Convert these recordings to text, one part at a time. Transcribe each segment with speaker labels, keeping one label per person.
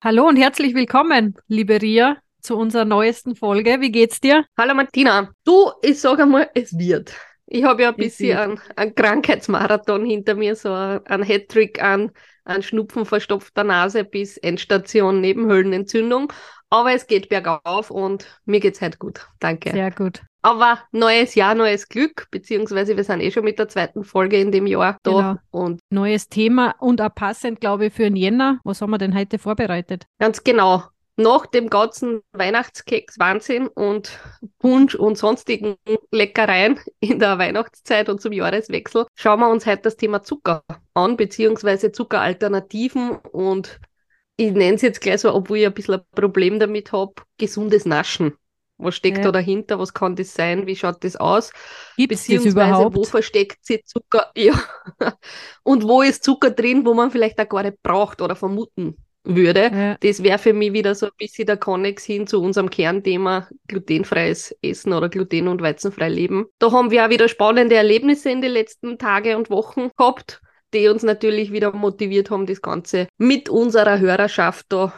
Speaker 1: Hallo und herzlich willkommen, liebe Ria, zu unserer neuesten Folge. Wie geht's dir?
Speaker 2: Hallo Martina. Du, ich sage einmal, es wird. Ich habe ja ein bisschen einen, einen Krankheitsmarathon hinter mir, so ein Hattrick an, an Schnupfen, verstopfter Nase bis Endstation Nebenhöhlenentzündung. Aber es geht bergauf und mir geht's heute gut. Danke.
Speaker 1: Sehr gut.
Speaker 2: Aber neues Jahr, neues Glück, beziehungsweise wir sind eh schon mit der zweiten Folge in dem Jahr da.
Speaker 1: Genau.
Speaker 2: Und
Speaker 1: Neues Thema und auch passend, glaube ich, für den Jänner. Was haben wir denn heute vorbereitet?
Speaker 2: ganz genau, nach dem ganzen Weihnachtskeks Wahnsinn und Punsch und sonstigen Leckereien in der Weihnachtszeit und zum Jahreswechsel, schauen wir uns heute das Thema Zucker an, beziehungsweise Zuckeralternativen und ich nenne es jetzt gleich so, obwohl ich ein bisschen ein Problem damit habe, gesundes Naschen. Was steckt
Speaker 1: Ja.
Speaker 2: da dahinter? Was kann das sein? Wie schaut das aus?
Speaker 1: Gibt es überhaupt?
Speaker 2: wo versteckt sich Zucker? Ja. Und wo ist Zucker drin, wo man vielleicht auch gar nicht braucht oder vermuten würde?
Speaker 1: Ja.
Speaker 2: Das wäre für mich wieder so ein bisschen der Konnex hin zu unserem Kernthema glutenfreies Essen oder gluten- und weizenfrei leben. Da haben wir auch wieder spannende Erlebnisse in den letzten Tage und Wochen gehabt, die uns natürlich wieder motiviert haben, das Ganze mit unserer Hörerschaft da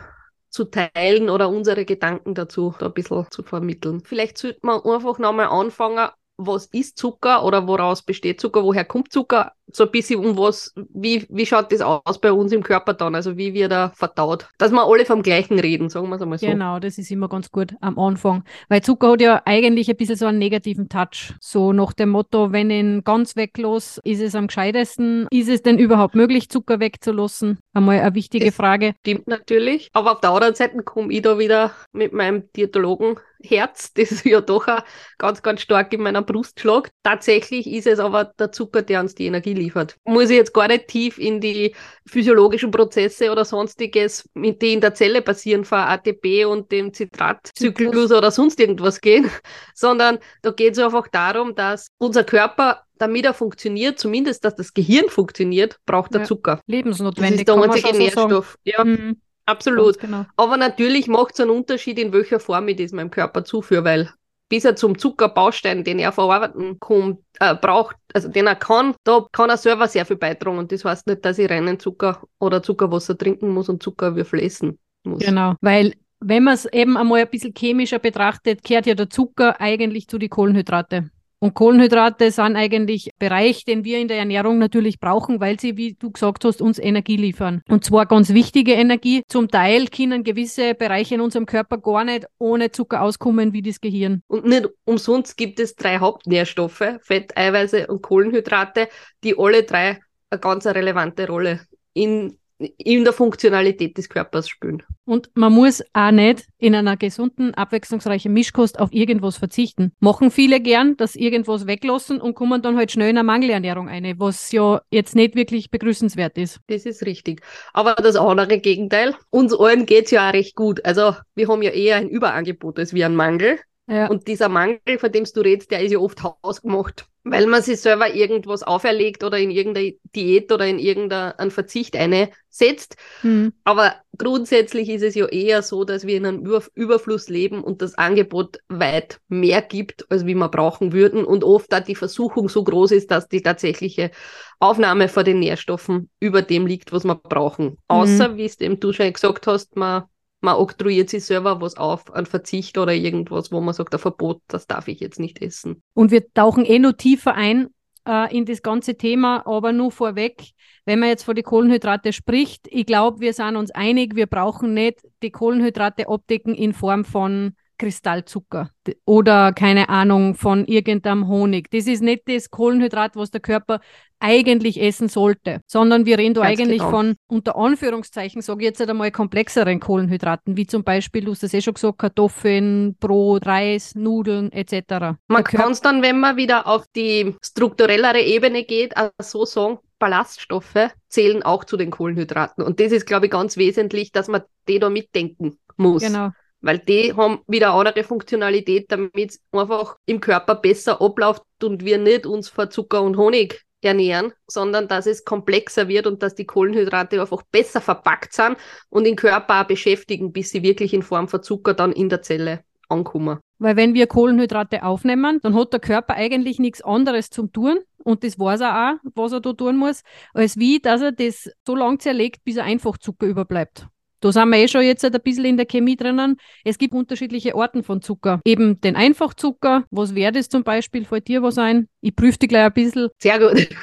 Speaker 2: zu teilen oder unsere Gedanken dazu da ein bisschen zu vermitteln. Vielleicht sollte man einfach nochmal anfangen, was ist Zucker oder woraus besteht Zucker, woher kommt Zucker, so ein bisschen um was, wie, wie schaut das aus bei uns im Körper dann, also wie wird er verdaut, dass wir alle vom Gleichen reden, sagen wir es einmal so.
Speaker 1: Genau, das ist immer ganz gut am Anfang. Weil Zucker hat ja eigentlich ein bisschen so einen negativen Touch. So nach dem Motto, wenn ihn ganz weglos, ist es am gescheitesten. Ist es denn überhaupt möglich, Zucker wegzulassen? Einmal eine wichtige
Speaker 2: Das-
Speaker 1: Frage.
Speaker 2: Stimmt natürlich. Aber auf der anderen Seite komme ich da wieder mit meinem Diätologenherz, das ja doch auch ganz, ganz stark in meiner Brust schlagt. Tatsächlich ist es aber der Zucker, der uns die Energie liefert. Muss ich jetzt gar nicht tief in die physiologischen Prozesse oder sonstiges, mit die in der Zelle passieren, von ATP und dem Zitratzyklus oder sonst irgendwas gehen, sondern da geht es einfach darum, dass unser Körper, damit er funktioniert, zumindest dass das Gehirn funktioniert, braucht er
Speaker 1: Ja.
Speaker 2: Zucker. Das
Speaker 1: Lebensnotwendig.
Speaker 2: ist der einzige
Speaker 1: schon so.
Speaker 2: Nährstoff. Ja,
Speaker 1: Mhm,
Speaker 2: absolut.
Speaker 1: genau.
Speaker 2: Aber natürlich macht es einen Unterschied, in welcher Form ich das meinem Körper zuführe, weil bis er zum Zuckerbaustein, den er verarbeiten kommt, äh, braucht, also den er kann, da kann er selber sehr viel beitragen. Und das heißt nicht, dass ich reinen Zucker oder Zuckerwasser trinken muss und Zuckerwürfel essen muss.
Speaker 1: Genau, weil wenn man es eben einmal ein bisschen chemischer betrachtet, kehrt ja der Zucker eigentlich zu den Kohlenhydrate. Und Kohlenhydrate sind eigentlich Bereich, den wir in der Ernährung natürlich brauchen, weil sie, wie du gesagt hast, uns Energie liefern. Und zwar ganz wichtige Energie. Zum Teil können gewisse Bereiche in unserem Körper gar nicht ohne Zucker auskommen, wie das Gehirn.
Speaker 2: Und nicht umsonst gibt es drei Hauptnährstoffe, Fett, Eiweiße und Kohlenhydrate, die alle drei eine ganz relevante Rolle in, in der Funktionalität des Körpers spielen.
Speaker 1: Und man muss auch nicht in einer gesunden, abwechslungsreichen Mischkost auf irgendwas verzichten. Machen viele gern, dass irgendwas weglassen und kommen dann halt schnell in eine Mangelernährung ein, was ja jetzt nicht wirklich begrüßenswert ist.
Speaker 2: Das ist richtig. Aber das andere Gegenteil, uns allen geht's ja auch recht gut. Also wir haben ja eher ein Überangebot als wie ein Mangel.
Speaker 1: Ja,
Speaker 2: Und dieser Mangel, von dem du redest, der ist ja oft hausgemacht, weil man sich selber irgendwas auferlegt oder in irgendeine Diät oder in irgendeinen Verzicht einsetzt.
Speaker 1: hm,
Speaker 2: Aber grundsätzlich ist es ja eher so, dass wir in einem Über Überfluss leben und das Angebot weit mehr gibt, als wie wir brauchen würden. Und oft da die Versuchung so groß ist, dass die tatsächliche Aufnahme von den Nährstoffen über dem liegt, was wir brauchen. Außer, wie es dem du schon gesagt hast, man, man oktroyiert sich selber was auf, ein Verzicht oder irgendwas, wo man sagt, ein Verbot, das darf ich jetzt nicht essen.
Speaker 1: Und wir tauchen eh noch tiefer ein äh, in das ganze Thema, aber nur vorweg, wenn man jetzt von den Kohlenhydrate spricht, ich glaube, wir sind uns einig, wir brauchen nicht die Kohlenhydrate abdecken in Form von Kristallzucker oder keine Ahnung von irgendeinem Honig. Das ist nicht das Kohlenhydrat, was der Körper eigentlich essen sollte, sondern wir reden da eigentlich
Speaker 2: genau.
Speaker 1: von unter Anführungszeichen, sage ich jetzt einmal komplexeren Kohlenhydraten, wie zum Beispiel, du hast das eh schon gesagt, Kartoffeln, Brot, Reis, Nudeln etc.
Speaker 2: Man kann es dann, wenn man wieder auf die strukturellere Ebene geht, auch so sagen, Ballaststoffe zählen auch zu den Kohlenhydraten. Und das ist, glaube ich, ganz wesentlich, dass man die da mitdenken muss. Genau. Weil die haben wieder andere Funktionalität, damit es einfach im Körper besser abläuft und wir nicht uns vor Zucker und Honig ernähren, sondern dass es komplexer wird und dass die Kohlenhydrate einfach besser verpackt sind und den Körper auch beschäftigen, bis sie wirklich in Form von Zucker dann in der Zelle ankommen.
Speaker 1: Weil wenn wir Kohlenhydrate aufnehmen, dann hat der Körper eigentlich nichts anderes zum tun und das weiß er auch, was er da tun muss, als wie, dass er das so lange zerlegt, bis er einfach Zucker überbleibt. Da sind wir eh schon jetzt ein bisschen in der Chemie drinnen. Es gibt unterschiedliche Arten von Zucker. Eben den Einfachzucker. Was wäre das zum Beispiel? Fällt dir was ein? Ich prüfe die gleich ein bisschen.
Speaker 2: Sehr gut.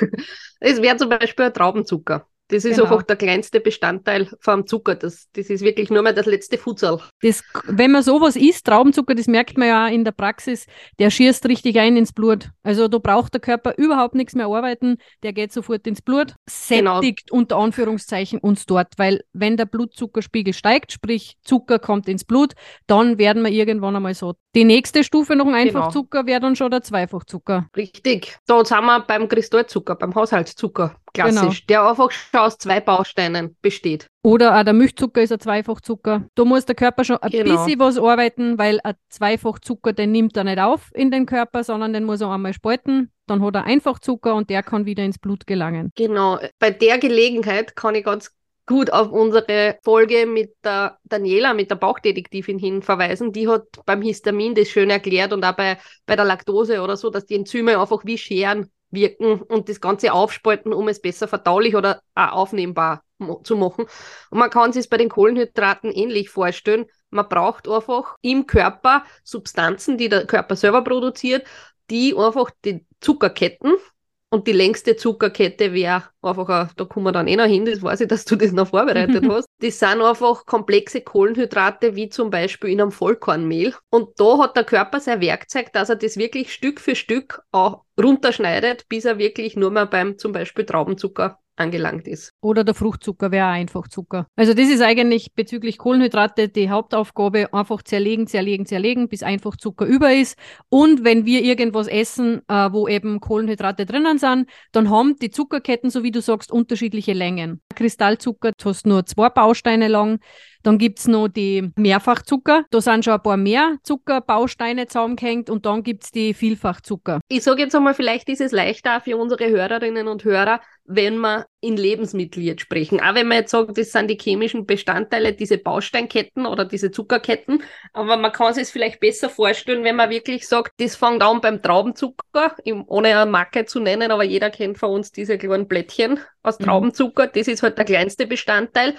Speaker 2: Es wäre zum Beispiel ein Traubenzucker. Das ist genau. einfach der kleinste Bestandteil vom Zucker. Das, das ist wirklich nur mal das letzte Futsal.
Speaker 1: Das, wenn man sowas isst, Traubenzucker, das merkt man ja auch in der Praxis, der schießt richtig ein ins Blut. Also da braucht der Körper überhaupt nichts mehr arbeiten, der geht sofort ins Blut, genau. sättigt genau. unter Anführungszeichen uns dort, weil wenn der Blutzuckerspiegel steigt, sprich Zucker kommt ins Blut, dann werden wir irgendwann einmal so. Die nächste Stufe noch ein genau. Einfachzucker wäre dann schon der Zweifachzucker.
Speaker 2: Richtig. Da sind wir beim Kristallzucker, beim Haushaltszucker klassisch, genau. der einfach schon aus zwei Bausteinen besteht.
Speaker 1: Oder auch der Milchzucker ist ein Zweifachzucker. Da muss der Körper schon ein genau. bisschen was arbeiten, weil ein Zweifachzucker, den nimmt er nicht auf in den Körper, sondern den muss er einmal spalten. Dann hat er Einfachzucker und der kann wieder ins Blut gelangen.
Speaker 2: Genau. Bei der Gelegenheit kann ich ganz gut auf unsere Folge mit der Daniela, mit der Bauchdetektivin hin verweisen. Die hat beim Histamin das schön erklärt und auch bei, bei der Laktose oder so, dass die Enzyme einfach wie Scheren wirken und das Ganze aufspalten, um es besser verdaulich oder auch aufnehmbar zu machen. Und man kann sich es bei den Kohlenhydraten ähnlich vorstellen. Man braucht einfach im Körper Substanzen, die der Körper selber produziert, die einfach die Zuckerketten, und die längste Zuckerkette wäre einfach, ein, da kommen wir dann eh noch hin, das weiß ich, dass du das noch vorbereitet hast. Das sind einfach komplexe Kohlenhydrate, wie zum Beispiel in einem Vollkornmehl. Und da hat der Körper sein Werkzeug, dass er das wirklich Stück für Stück auch runterschneidet, bis er wirklich nur mal beim zum Beispiel Traubenzucker angelangt ist.
Speaker 1: Oder der Fruchtzucker wäre einfach Zucker. Also das ist eigentlich bezüglich Kohlenhydrate die Hauptaufgabe, einfach zerlegen, zerlegen, zerlegen, bis einfach Zucker über ist. Und wenn wir irgendwas essen, äh, wo eben Kohlenhydrate drinnen sind, dann haben die Zuckerketten, so wie du sagst, unterschiedliche Längen. Kristallzucker, du hast nur zwei Bausteine lang. Dann gibt es noch die Mehrfachzucker. Da sind schon ein paar mehr Zuckerbausteine zusammengehängt und dann gibt es die Vielfachzucker.
Speaker 2: Ich sage jetzt einmal, vielleicht ist es leichter für unsere Hörerinnen und Hörer, wenn wir in Lebensmittel jetzt sprechen. Auch wenn man jetzt sagt, das sind die chemischen Bestandteile, diese Bausteinketten oder diese Zuckerketten. Aber man kann sich es vielleicht besser vorstellen, wenn man wirklich sagt, das fängt an beim Traubenzucker, ohne eine Marke zu nennen, aber jeder kennt von uns diese kleinen Blättchen aus mhm. Traubenzucker. Das ist halt der kleinste Bestandteil.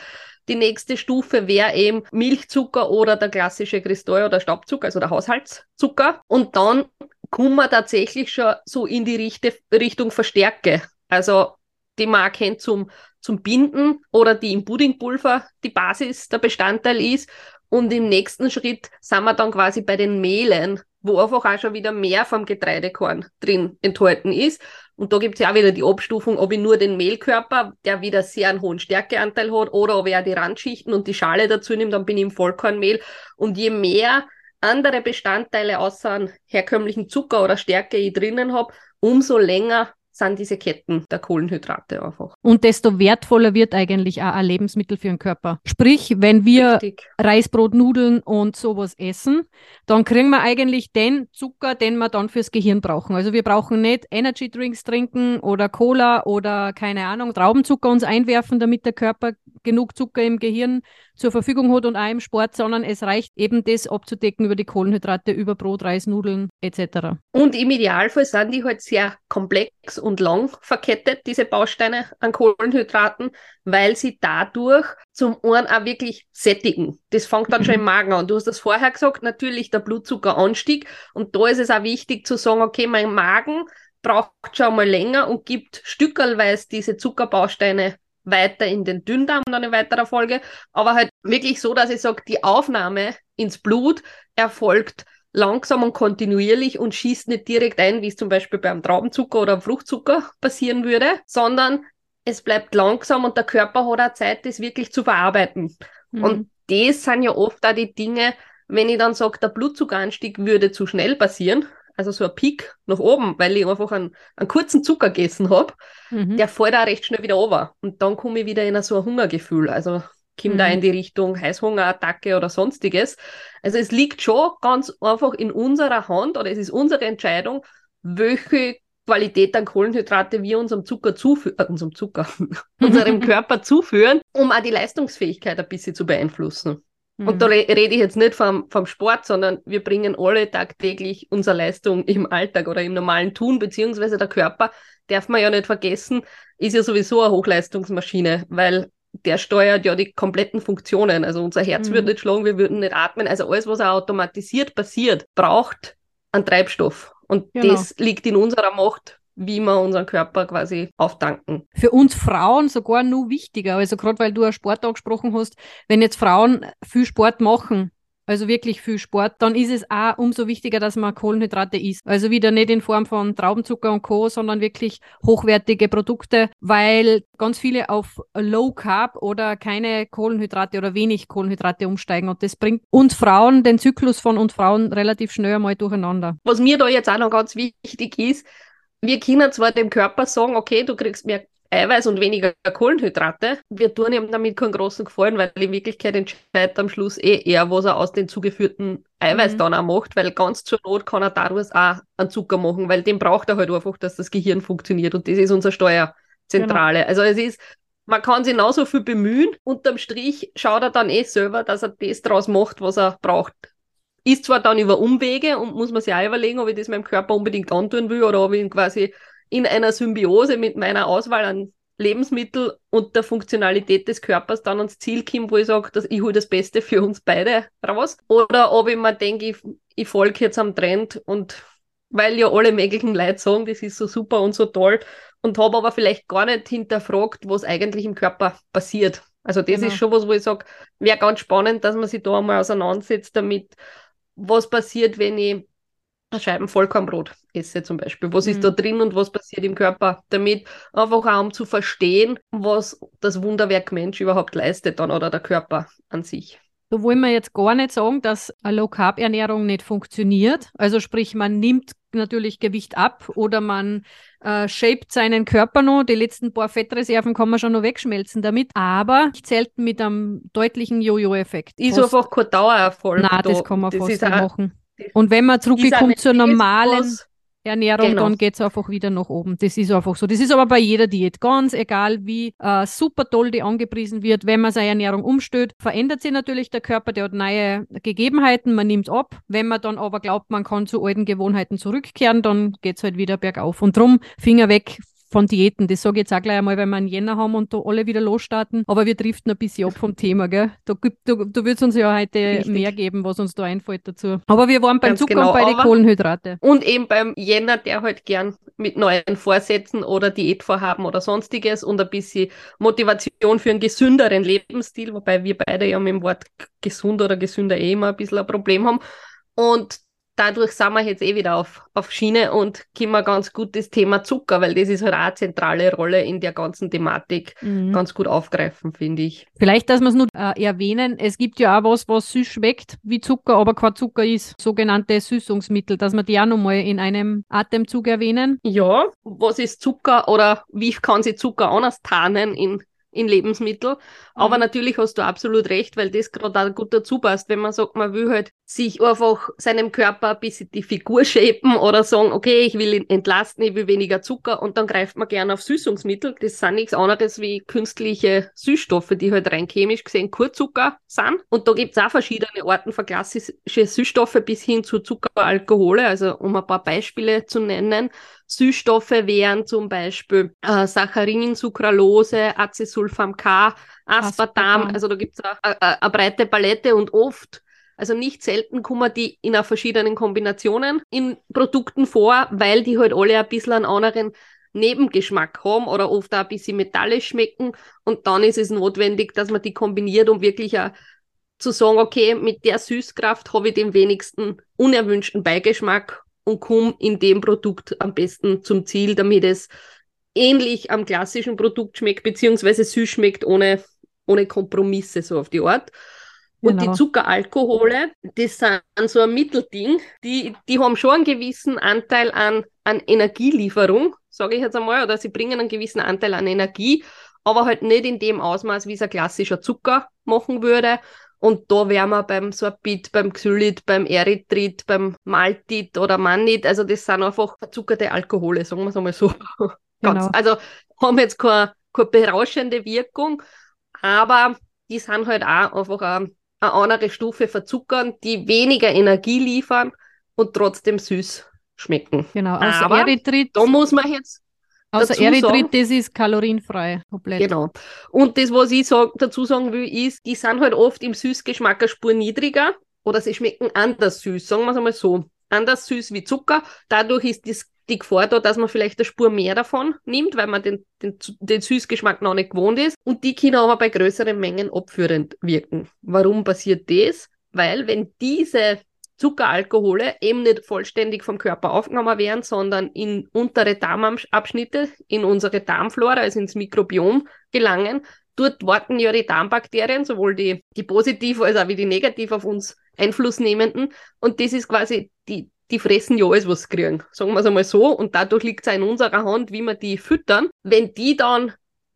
Speaker 2: Die nächste Stufe wäre eben Milchzucker oder der klassische Kristall oder Staubzucker, also der Haushaltszucker. Und dann kommen wir tatsächlich schon so in die Richte, Richtung Verstärke. Also die man kennt zum, zum Binden oder die im Puddingpulver die Basis, der Bestandteil ist. Und im nächsten Schritt sind wir dann quasi bei den Mehlen, wo einfach auch schon wieder mehr vom Getreidekorn drin enthalten ist. Und da gibt es ja auch wieder die Abstufung, ob ich nur den Mehlkörper, der wieder sehr einen hohen Stärkeanteil hat, oder ob ich auch die Randschichten und die Schale dazu nehme, dann bin ich im Vollkornmehl. Und je mehr andere Bestandteile außer einem herkömmlichen Zucker oder Stärke ich drinnen habe, umso länger sind diese Ketten der Kohlenhydrate einfach.
Speaker 1: Und desto wertvoller wird eigentlich auch ein Lebensmittel für den Körper. Sprich, wenn wir Richtig. Reisbrot, Nudeln und sowas essen, dann kriegen wir eigentlich den Zucker, den wir dann fürs Gehirn brauchen. Also wir brauchen nicht Energy Drinks trinken oder Cola oder keine Ahnung, Traubenzucker uns einwerfen, damit der Körper genug Zucker im Gehirn zur Verfügung hat und auch im Sport, sondern es reicht eben das abzudecken über die Kohlenhydrate, über Brot, Reis, Nudeln etc.
Speaker 2: Und im Idealfall sind die halt sehr komplex und lang verkettet, diese Bausteine an Kohlenhydraten, weil sie dadurch zum einen auch wirklich sättigen. Das fängt dann schon im Magen an. Du hast das vorher gesagt, natürlich der Blutzuckeranstieg. Und da ist es auch wichtig zu sagen, okay, mein Magen braucht schon mal länger und gibt stückelweise diese Zuckerbausteine weiter in den Dünndarm dann in weiterer Folge, aber halt wirklich so, dass ich sage, die Aufnahme ins Blut erfolgt langsam und kontinuierlich und schießt nicht direkt ein, wie es zum Beispiel beim Traubenzucker oder Fruchtzucker passieren würde, sondern es bleibt langsam und der Körper hat auch Zeit, das wirklich zu verarbeiten. Mhm. Und das sind ja oft auch die Dinge, wenn ich dann sage, der Blutzuckeranstieg würde zu schnell passieren, also so ein Peak nach oben, weil ich einfach einen, einen kurzen Zucker gegessen habe, mhm. der fällt auch recht schnell wieder runter. Und dann komme ich wieder in so ein Hungergefühl. Also kommt mhm. da in die Richtung Heißhungerattacke oder sonstiges. Also es liegt schon ganz einfach in unserer Hand oder es ist unsere Entscheidung, welche Qualität an Kohlenhydrate wir unserem Zucker zuführen, äh, unserem Zucker, unserem Körper zuführen, um auch die Leistungsfähigkeit ein bisschen zu beeinflussen. Mhm. Und da re rede ich jetzt nicht vom, vom Sport, sondern wir bringen alle tagtäglich unsere Leistung im Alltag oder im normalen Tun, beziehungsweise der Körper, darf man ja nicht vergessen, ist ja sowieso eine Hochleistungsmaschine, weil der steuert ja die kompletten Funktionen. Also unser Herz mhm. würde nicht schlagen, wir würden nicht atmen. Also alles, was auch automatisiert passiert, braucht einen Treibstoff. Und genau. das liegt in unserer Macht, wie wir unseren Körper quasi auftanken.
Speaker 1: Für uns Frauen sogar nur wichtiger. Also gerade weil du einen Sport angesprochen hast, wenn jetzt Frauen viel Sport machen, also wirklich viel Sport, dann ist es auch umso wichtiger, dass man Kohlenhydrate isst. Also wieder nicht in Form von Traubenzucker und Co., sondern wirklich hochwertige Produkte, weil ganz viele auf Low Carb oder keine Kohlenhydrate oder wenig Kohlenhydrate umsteigen. Und das bringt uns Frauen, den Zyklus von uns Frauen relativ schnell einmal durcheinander.
Speaker 2: Was mir da jetzt auch noch ganz wichtig ist, wir können zwar dem Körper sagen, okay, du kriegst mehr Eiweiß und weniger Kohlenhydrate. Wir tun ihm damit keinen großen Gefallen, weil in Wirklichkeit entscheidet am Schluss eh eher, was er aus den zugeführten Eiweiß mhm. dann auch macht, weil ganz zur Not kann er daraus auch einen Zucker machen, weil den braucht er halt einfach, dass das Gehirn funktioniert und das ist unsere Steuerzentrale. Genau. Also es ist, man kann sich genauso viel bemühen, unterm Strich schaut er dann eh selber, dass er das draus macht, was er braucht. Ist zwar dann über Umwege und muss man sich auch überlegen, ob ich das meinem Körper unbedingt antun will oder ob ich ihn quasi in einer Symbiose mit meiner Auswahl an Lebensmittel und der Funktionalität des Körpers dann ans Ziel komme, wo ich sage, dass ich hole das Beste für uns beide raus. Oder ob ich mir denke, ich, ich folge jetzt am Trend und weil ja alle möglichen Leute sagen, das ist so super und so toll und habe aber vielleicht gar nicht hinterfragt, was eigentlich im Körper passiert. Also das genau. ist schon was, wo ich sage, wäre ganz spannend, dass man sich da einmal auseinandersetzt damit, was passiert, wenn ich Scheiben Vollkornbrot esse zum Beispiel. Was mhm. ist da drin und was passiert im Körper? Damit einfach auch um zu verstehen, was das Wunderwerk Mensch überhaupt leistet dann oder der Körper an sich.
Speaker 1: Da wollen wir jetzt gar nicht sagen, dass eine Low-Carb-Ernährung nicht funktioniert. Also sprich, man nimmt natürlich Gewicht ab oder man äh, shaped seinen Körper noch. Die letzten paar Fettreserven kann man schon noch wegschmelzen damit, aber nicht selten mit einem deutlichen Jojo-Effekt.
Speaker 2: Ist Post einfach kein Dauererfolg.
Speaker 1: Nein, da. das kann man das fast nicht machen. Und wenn man zurückkommt zur normalen Ernährung, genau. dann geht es einfach wieder nach oben. Das ist einfach so. Das ist aber bei jeder Diät. Ganz egal, wie äh, super toll die angepriesen wird. Wenn man seine Ernährung umstellt, verändert sich natürlich der Körper, der hat neue Gegebenheiten, man nimmt ab. Wenn man dann aber glaubt, man kann zu alten Gewohnheiten zurückkehren, dann geht es halt wieder bergauf. Und drum Finger weg von Diäten. Das sage ich jetzt auch gleich einmal, wenn wir einen Jänner haben und da alle wieder losstarten. Aber wir driften ein bisschen ab vom Thema, gell? Da, du, du würdest uns ja heute Richtig. mehr geben, was uns da einfällt dazu. Aber wir waren beim Ganz Zucker genau, und bei den Kohlenhydrate.
Speaker 2: Und eben beim Jänner, der halt gern mit neuen Vorsätzen oder Diätvorhaben oder sonstiges und ein bisschen Motivation für einen gesünderen Lebensstil, wobei wir beide ja mit dem Wort gesund oder gesünder eh immer ein bisschen ein Problem haben. Und dadurch sind wir jetzt eh wieder auf, auf Schiene und können wir ganz gut das Thema Zucker, weil das ist halt auch eine zentrale Rolle in der ganzen Thematik, mhm. ganz gut aufgreifen, finde ich.
Speaker 1: Vielleicht, dass wir es nur äh, erwähnen, es gibt ja auch was, was süß schmeckt wie Zucker, aber kein Zucker ist, sogenannte Süßungsmittel, dass wir die auch nochmal in einem Atemzug erwähnen.
Speaker 2: Ja, was ist Zucker oder wie kann sich Zucker anders tarnen in in Lebensmittel. Aber mhm. natürlich hast du absolut recht, weil das gerade auch gut dazu passt, wenn man sagt, man will halt sich einfach seinem Körper ein bisschen die Figur shapen oder sagen, okay, ich will ihn entlasten, ich will weniger Zucker und dann greift man gerne auf Süßungsmittel. Das sind nichts anderes wie künstliche Süßstoffe, die halt rein chemisch gesehen Kurzucker sind. Und da gibt es auch verschiedene Arten von klassische Süßstoffe bis hin zu Zuckeralkohole, also um ein paar Beispiele zu nennen. Süßstoffe wären zum Beispiel äh, Saccharin, Sucralose, Acesulfam K, Aspartam. Also da gibt es eine breite Palette und oft also nicht selten kommen die in verschiedenen Kombinationen in Produkten vor, weil die halt alle ein bisschen einen anderen Nebengeschmack haben oder oft auch ein bisschen metallisch schmecken. Und dann ist es notwendig, dass man die kombiniert, um wirklich auch zu sagen, okay, mit der Süßkraft habe ich den wenigsten unerwünschten Beigeschmack und komme in dem Produkt am besten zum Ziel, damit es ähnlich am klassischen Produkt schmeckt, beziehungsweise süß schmeckt ohne, ohne Kompromisse so auf die Art. Und genau. die Zuckeralkohole, das sind so ein Mittelding, die, die haben schon einen gewissen Anteil an, an Energielieferung, sage ich jetzt einmal, oder sie bringen einen gewissen Anteil an Energie, aber halt nicht in dem Ausmaß, wie es ein klassischer Zucker machen würde. Und da wären wir beim Sorbit, beim Xylit, beim Erythrit, beim Maltit oder Mannit. Also das sind einfach verzuckerte Alkohole, sagen wir es einmal so. Genau. Also haben jetzt keine, keine berauschende Wirkung, aber die sind halt auch einfach eine, eine andere Stufe verzuckern, die weniger Energie liefern und trotzdem süß schmecken.
Speaker 1: Genau, außer aber Erythrit.
Speaker 2: Da muss man jetzt
Speaker 1: Außer Erythrit, das ist kalorienfrei, komplett.
Speaker 2: Genau. Und das, was ich sag, dazu sagen will, ist, die sind halt oft im Süßgeschmack eine Spur niedriger oder sie schmecken anders süß, sagen wir es einmal so. Anders süß wie Zucker. Dadurch ist das, die Gefahr da, dass man vielleicht eine Spur mehr davon nimmt, weil man den, den, den Süßgeschmack noch nicht gewohnt ist. Und die können aber bei größeren Mengen abführend wirken. Warum passiert das? Weil wenn diese Zuckeralkohole eben nicht vollständig vom Körper aufgenommen werden, sondern in untere Darmabschnitte, in unsere Darmflora, also ins Mikrobiom gelangen. Dort warten ja die Darmbakterien, sowohl die, die positiv als auch wie die negativ auf uns Einfluss nehmenden. Und das ist quasi, die, die fressen ja alles, was sie kriegen. Sagen wir es einmal so. Und dadurch liegt es in unserer Hand, wie wir die füttern. Wenn die dann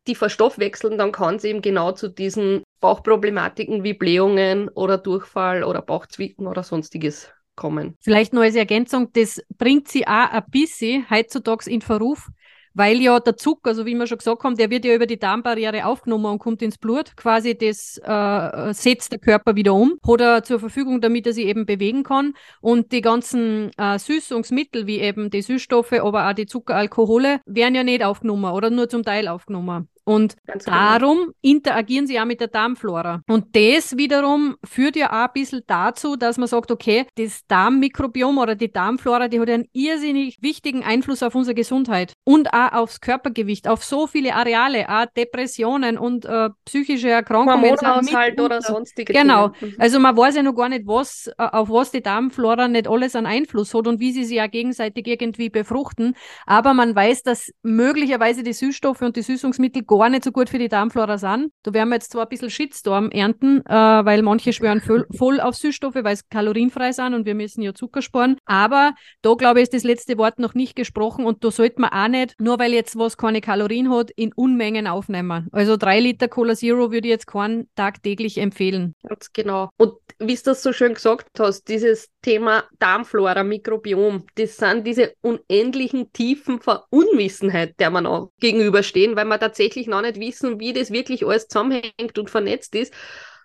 Speaker 2: die verstoffwechseln, dann kann es eben genau zu diesen Bauchproblematiken wie Blähungen oder Durchfall oder Bauchzwicken oder sonstiges kommen.
Speaker 1: Vielleicht nur als Ergänzung, das bringt sie auch ein bisschen heutzutage in Verruf, weil ja der Zucker, so wie wir schon gesagt haben, der wird ja über die Darmbarriere aufgenommen und kommt ins Blut. Quasi das äh, setzt der Körper wieder um, hat er zur Verfügung, damit er sich eben bewegen kann. Und die ganzen äh, Süßungsmittel, wie eben die Süßstoffe, aber auch die Zuckeralkohole, werden ja nicht aufgenommen oder nur zum Teil aufgenommen. Und Ganz genau. darum genau. interagieren sie auch mit der Darmflora. Und das wiederum führt ja auch ein bisschen dazu, dass man sagt, okay, das Darmmikrobiom oder die Darmflora, die hat einen irrsinnig wichtigen Einfluss auf unsere Gesundheit und auch aufs Körpergewicht, auf so viele Areale, auch Depressionen und äh, psychische Erkrankungen.
Speaker 2: Hormonhaushalt oder sonstige
Speaker 1: Genau. Dinge. Mhm. Also man weiß ja noch gar nicht, was, äh, auf was die Darmflora nicht alles an Einfluss hat und wie sie sich ja gegenseitig irgendwie befruchten. Aber man weiß, dass möglicherweise die Süßstoffe und die Süßungsmittel gar nicht so gut für die Darmflora sind. Da werden wir jetzt zwar ein bisschen Shitstorm ernten, äh, weil manche schwören voll, voll auf Süßstoffe, weil es kalorienfrei sind und wir müssen ja Zucker sparen. Aber da glaube ich, ist das letzte Wort noch nicht gesprochen und da sollte man auch nicht, nur weil jetzt was keine Kalorien hat, in Unmengen aufnehmen. Also drei Liter Cola Zero würde ich jetzt keinen tagtäglich empfehlen.
Speaker 2: Ganz genau. Und wie du das so schön gesagt hast, dieses Thema Darmflora, Mikrobiom, das sind diese unendlichen Tiefen von Unwissenheit, der man auch gegenüberstehen, weil man tatsächlich noch nicht wissen, wie das wirklich alles zusammenhängt und vernetzt ist.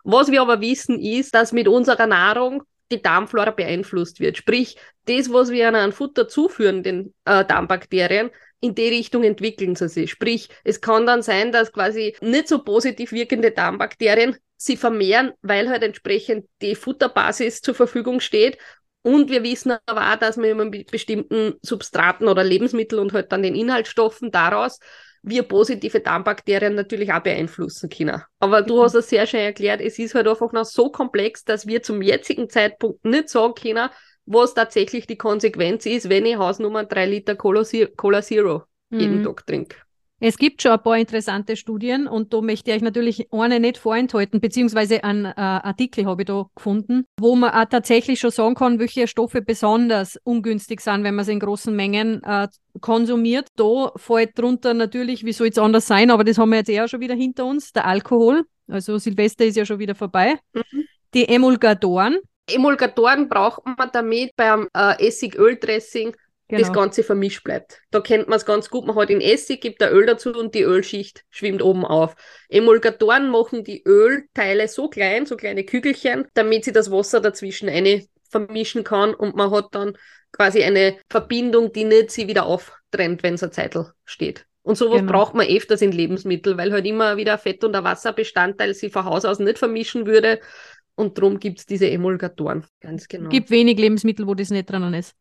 Speaker 2: Was wir aber wissen, ist, dass mit unserer Nahrung die Darmflora beeinflusst wird. Sprich, das, was wir an Futter zuführen, den äh, Darmbakterien, in die Richtung entwickeln sie sich. Sprich, es kann dann sein, dass quasi nicht so positiv wirkende Darmbakterien sie vermehren, weil halt entsprechend die Futterbasis zur Verfügung steht. Und wir wissen aber auch, dass wir mit bestimmten Substraten oder Lebensmitteln und halt dann den Inhaltsstoffen daraus wir positive Darmbakterien natürlich auch beeinflussen können. Aber du mhm. hast es sehr schön erklärt, es ist halt einfach noch so komplex, dass wir zum jetzigen Zeitpunkt nicht sagen können, was tatsächlich die Konsequenz ist, wenn ich Hausnummer 3 Liter Cola, Cola Zero mhm. jeden Tag trinke.
Speaker 1: Es gibt schon ein paar interessante Studien und da möchte ich euch natürlich eine nicht vorenthalten, beziehungsweise einen äh, Artikel habe ich da gefunden, wo man auch tatsächlich schon sagen kann, welche Stoffe besonders ungünstig sind, wenn man sie in großen Mengen äh, konsumiert. Da fällt drunter natürlich, wie soll es anders sein, aber das haben wir jetzt eher schon wieder hinter uns, der Alkohol. Also Silvester ist ja schon wieder vorbei. Mhm. Die Emulgatoren.
Speaker 2: Emulgatoren braucht man damit beim äh, Essigöldressing genau. das Ganze vermischt bleibt. Da kennt man es ganz gut. Man hat in Essig, gibt da Öl dazu und die Ölschicht schwimmt oben auf. Emulgatoren machen die Ölteile so klein, so kleine Kügelchen, damit sie das Wasser dazwischen eine vermischen kann und man hat dann quasi eine Verbindung, die nicht sie wieder auftrennt, wenn es ein Zeitel steht. Und sowas genau. braucht man öfters in Lebensmitteln, weil halt immer wieder Fett- und ein Wasserbestandteil sie von Haus aus nicht vermischen würde. Und darum gibt es diese Emulgatoren. Ganz genau.
Speaker 1: Es gibt wenig Lebensmittel, wo das nicht drinnen ist.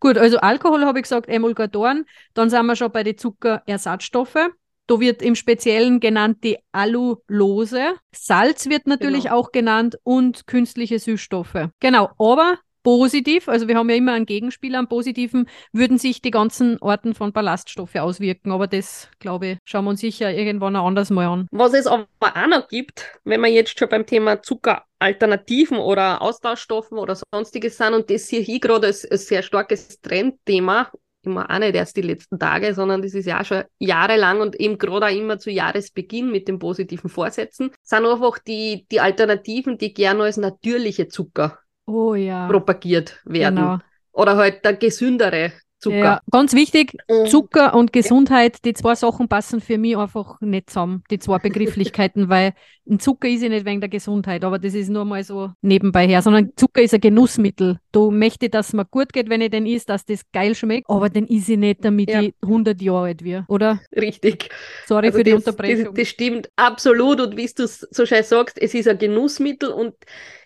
Speaker 1: Gut, also Alkohol habe ich gesagt, Emulgatoren. Dann sind wir schon bei den Zuckerersatzstoffe. Da wird im Speziellen genannt die Allulose. Salz wird natürlich genau. auch genannt und künstliche Süßstoffe. Genau, aber positiv, also wir haben ja immer einen Gegenspieler, einen positiven, würden sich die ganzen Orten von Ballaststoffe auswirken. Aber das, glaube ich, schauen wir uns sicher irgendwann anders mal an.
Speaker 2: Was es aber auch noch gibt, wenn wir jetzt schon beim Thema Zuckeralternativen oder Austauschstoffen oder sonstiges sind, und das hier, hier gerade ist ein sehr starkes Trendthema immer auch nicht erst die letzten Tage, sondern das ist ja schon jahrelang und eben gerade auch immer zu Jahresbeginn mit den positiven Vorsätzen, sind einfach die, die Alternativen, die gerne als natürliche Zucker
Speaker 1: oh, ja.
Speaker 2: propagiert werden.
Speaker 1: Genau.
Speaker 2: Oder halt der gesündere Zucker.
Speaker 1: Ja, ganz wichtig,
Speaker 2: Mhm.
Speaker 1: Zucker und Gesundheit, die zwei Sachen passen für mich einfach nicht zusammen, die zwei Begrifflichkeiten, weil ein Zucker ist ja nicht wegen der Gesundheit, aber das ist nur mal so nebenbei her, sondern Zucker ist ein Genussmittel. Du möchte, dass es mir gut geht, wenn ich den isst, dass das geil schmeckt, aber den is ich nicht, damit
Speaker 2: Ja.
Speaker 1: ich 100 Jahre alt werde, oder?
Speaker 2: Richtig.
Speaker 1: Sorry
Speaker 2: Also
Speaker 1: für die
Speaker 2: das,
Speaker 1: Unterbrechung.
Speaker 2: Das, das stimmt absolut. Und wie du es so schön sagst, es ist ein Genussmittel und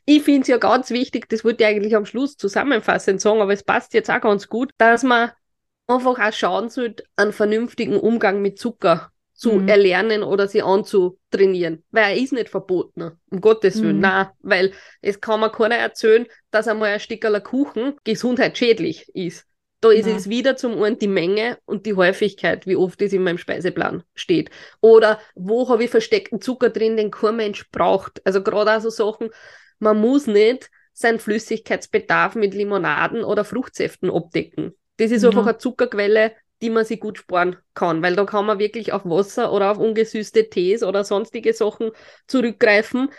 Speaker 2: ich finde es ja ganz wichtig, das wollte ich eigentlich am Schluss zusammenfassend sagen, aber es passt jetzt auch ganz gut, dass man einfach auch schauen sollte, einen vernünftigen Umgang mit Zucker zu
Speaker 1: Mhm.
Speaker 2: erlernen oder sie anzutrainieren. Weil er ist nicht verboten, um Gottes Willen.
Speaker 1: Mhm.
Speaker 2: Nein, weil es kann mir keiner erzählen, dass einmal ein Stückerl Kuchen gesundheitsschädlich ist. Da ist
Speaker 1: Nein.
Speaker 2: es wieder zum einen die Menge und die Häufigkeit, wie oft es in meinem Speiseplan steht. Oder wo habe ich versteckten Zucker drin, den kein Mensch braucht. Also gerade auch so Sachen, man muss nicht seinen Flüssigkeitsbedarf mit Limonaden oder Fruchtsäften abdecken. Das ist
Speaker 1: Ja.
Speaker 2: einfach eine Zuckerquelle, die man sich gut sparen kann, weil da kann man wirklich auf Wasser oder auf ungesüßte Tees oder sonstige Sachen zurückgreifen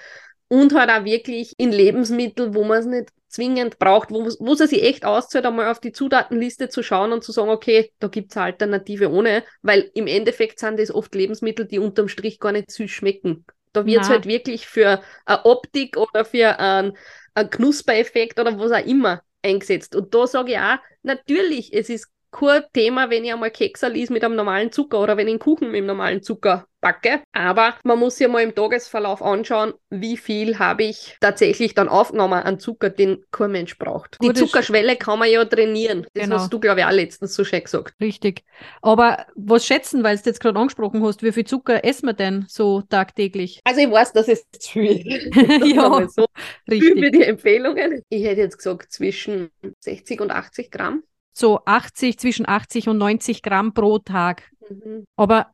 Speaker 2: und halt auch wirklich in Lebensmittel, wo man es nicht zwingend braucht, wo wo es sich echt auszahlt, einmal auf die Zutatenliste zu schauen und zu sagen, okay, da gibt es eine Alternative ohne, weil im Endeffekt sind das oft Lebensmittel, die unterm Strich gar nicht süß schmecken. Da wird es halt wirklich für eine Optik oder für einen, einen Knuspereffekt oder was auch immer eingesetzt. Und da sage ich auch, natürlich, es ist kein Thema, wenn ich einmal Kekserl is mit einem normalen Zucker oder wenn ich einen Kuchen mit einem normalen Zucker backe. Aber man muss sich mal im Tagesverlauf anschauen, wie viel habe ich tatsächlich dann aufgenommen an Zucker, den kein Mensch braucht. Die
Speaker 1: Gutes-
Speaker 2: Zuckerschwelle kann man ja trainieren. Das
Speaker 1: Genau.
Speaker 2: hast du, glaube ich, auch letztens so schön gesagt.
Speaker 1: Richtig. Aber was schätzen, weil du jetzt gerade angesprochen hast, wie viel Zucker essen wir denn so tagtäglich?
Speaker 2: Also ich weiß, dass es zu viel ist.
Speaker 1: Ja,
Speaker 2: so viel für
Speaker 1: Richtig.
Speaker 2: die Empfehlungen. Ich hätte jetzt gesagt zwischen 60 und 80 Gramm.
Speaker 1: So 80, zwischen 80 und 90 Gramm pro Tag.
Speaker 2: Mhm.
Speaker 1: Aber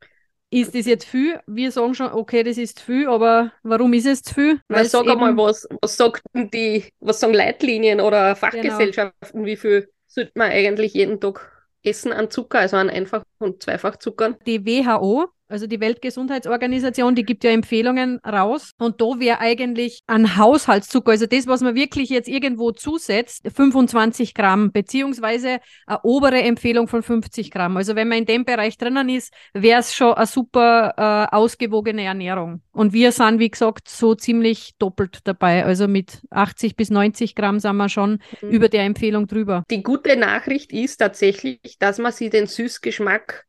Speaker 1: ist das jetzt viel? Wir sagen schon, okay, das ist viel, aber warum ist es zu viel?
Speaker 2: Na,
Speaker 1: Weil's
Speaker 2: sag einmal,
Speaker 1: eben- Genau.
Speaker 2: was, was sagt denn die, was sagen Leitlinien oder Fachgesellschaften, wie viel sollte man eigentlich jeden Tag essen an Zucker, also an Einfach- und Zweifachzuckern?
Speaker 1: die WHO, also die Weltgesundheitsorganisation, die gibt ja Empfehlungen raus. Und da wäre eigentlich ein Haushaltszucker, also das, was man wirklich jetzt irgendwo zusetzt, 25 Gramm, beziehungsweise eine obere Empfehlung von 50 Gramm. Also wenn man in dem Bereich drinnen ist, wäre es schon eine super äh, ausgewogene Ernährung. Und wir sind, wie gesagt, so ziemlich doppelt dabei. Also mit 80 bis 90 Gramm sind wir schon
Speaker 2: Mhm.
Speaker 1: über der Empfehlung drüber.
Speaker 2: Die gute Nachricht ist tatsächlich, dass man sich den Süßgeschmack,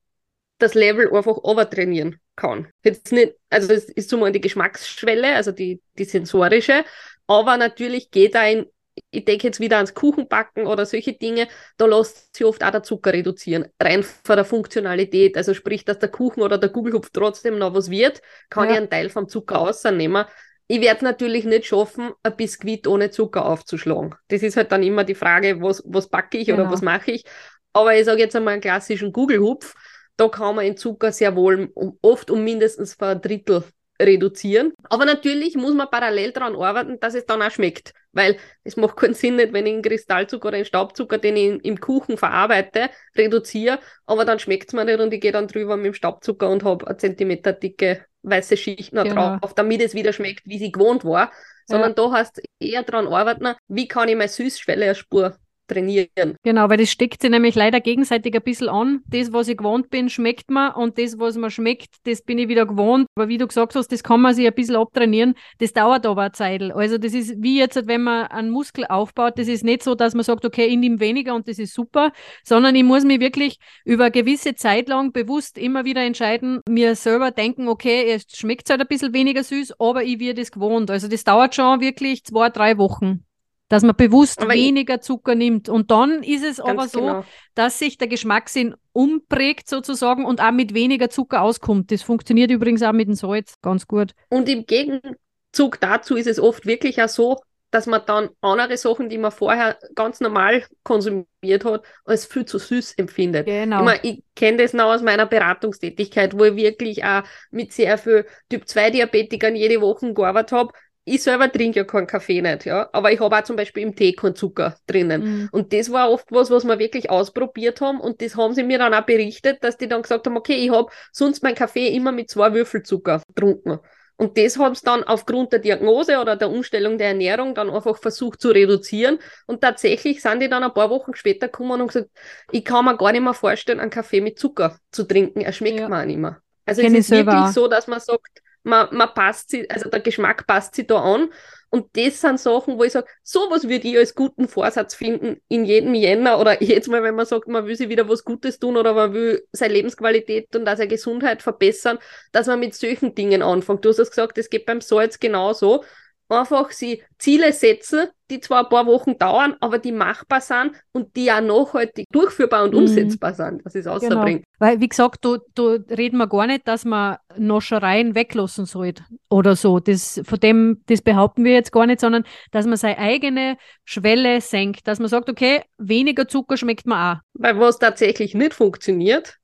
Speaker 2: das Level einfach overtrainieren kann. Jetzt nicht, also es ist zum einen die Geschmacksschwelle, also die, die sensorische, aber natürlich geht da in, ich denke jetzt wieder ans Kuchenbacken oder solche Dinge, da lässt sich oft auch der Zucker reduzieren, rein von der Funktionalität. Also sprich, dass der Kuchen oder der Kugelhupf trotzdem noch was wird, kann
Speaker 1: Ja.
Speaker 2: ich einen Teil vom Zucker ausnehmen. Ich werde es natürlich nicht schaffen, ein Biskuit ohne Zucker aufzuschlagen. Das ist halt dann immer die Frage, was, was backe ich oder
Speaker 1: Genau.
Speaker 2: was mache ich. Aber ich sage jetzt einmal einen klassischen Kugelhupf, da kann man den Zucker sehr wohl um, oft um mindestens ein Drittel reduzieren. Aber natürlich muss man parallel daran arbeiten, dass es dann auch schmeckt. Weil es macht keinen Sinn nicht, wenn ich einen Kristallzucker oder einen Staubzucker, den ich im Kuchen verarbeite, reduziere, aber dann schmeckt es mir nicht und ich gehe dann drüber mit dem Staubzucker und habe eine Zentimeter dicke weiße Schicht noch
Speaker 1: Genau.
Speaker 2: drauf, damit es wieder schmeckt, wie sie gewohnt war. Sondern da hast eher daran arbeiten, wie kann ich meine Süßschwelle eine Spur trainieren.
Speaker 1: Genau, weil das steckt sich nämlich leider gegenseitig ein bisschen an. Das, was ich gewohnt bin, schmeckt mir und das, was mir schmeckt, das bin ich wieder gewohnt. Aber wie du gesagt hast, das kann man sich ein bisschen abtrainieren. Das dauert aber eine Zeit. Also das ist wie jetzt, wenn man einen Muskel aufbaut, das ist nicht so, dass man sagt, okay, ich nehme weniger und das ist super, sondern ich muss mich wirklich über eine gewisse Zeit lang bewusst immer wieder entscheiden, mir selber denken, okay, es schmeckt halt ein bisschen weniger süß, aber ich werde es gewohnt. Also das dauert schon wirklich zwei, drei Wochen. Dass man bewusst
Speaker 2: Aber
Speaker 1: weniger Zucker nimmt. Und dann ist es aber so,
Speaker 2: genau.
Speaker 1: dass sich der Geschmackssinn umprägt sozusagen und auch mit weniger Zucker auskommt. Das funktioniert übrigens auch mit dem Salz ganz gut.
Speaker 2: Und im Gegenzug dazu ist es oft wirklich auch so, dass man dann andere Sachen, die man vorher ganz normal konsumiert hat, als viel zu süß empfindet.
Speaker 1: Genau.
Speaker 2: Ich, mein, ich kenne das noch aus meiner Beratungstätigkeit, wo ich wirklich auch mit sehr viel Typ-2-Diabetikern jede Woche gearbeitet habe. Ich selber trinke ja keinen Kaffee nicht, ja. Aber ich habe auch zum Beispiel im Tee keinen Zucker drinnen. Mhm. Und das war oft was, was wir wirklich ausprobiert haben. Und das haben sie mir dann auch berichtet, dass die dann gesagt haben, okay, ich habe sonst meinen Kaffee immer mit zwei Würfel Zucker getrunken. Und das haben sie dann aufgrund der Diagnose oder der Umstellung der Ernährung dann einfach versucht zu reduzieren. Und tatsächlich sind die dann ein paar Wochen später gekommen und gesagt, ich kann mir gar nicht mehr vorstellen, einen Kaffee mit Zucker zu trinken. Er schmeckt ja. mir auch nicht mehr. Also Kenn es ist wirklich so, dass man sagt, man, man passt sie, also der Geschmack passt sie da an. Und das sind Sachen, wo ich sage, sowas würde ich als guten Vorsatz finden in jedem Jänner oder jetzt Mal, wenn man sagt, man will sich wieder was Gutes tun oder man will seine Lebensqualität und seine Gesundheit verbessern, dass man mit solchen Dingen anfängt. Du hast es gesagt, es geht beim Salz genauso einfach sie Ziele setzen, die zwar ein paar Wochen dauern, aber die machbar sind und die auch nachhaltig durchführbar und mhm. umsetzbar sind, dass es außerbringt.
Speaker 1: Genau. Weil, wie gesagt, da, da reden wir gar nicht, dass man Noschereien weglassen sollte oder so. Das, von dem, das behaupten wir jetzt gar nicht, sondern dass man seine eigene Schwelle senkt, dass man sagt, okay, weniger Zucker schmeckt mir auch.
Speaker 2: Weil was tatsächlich nicht funktioniert,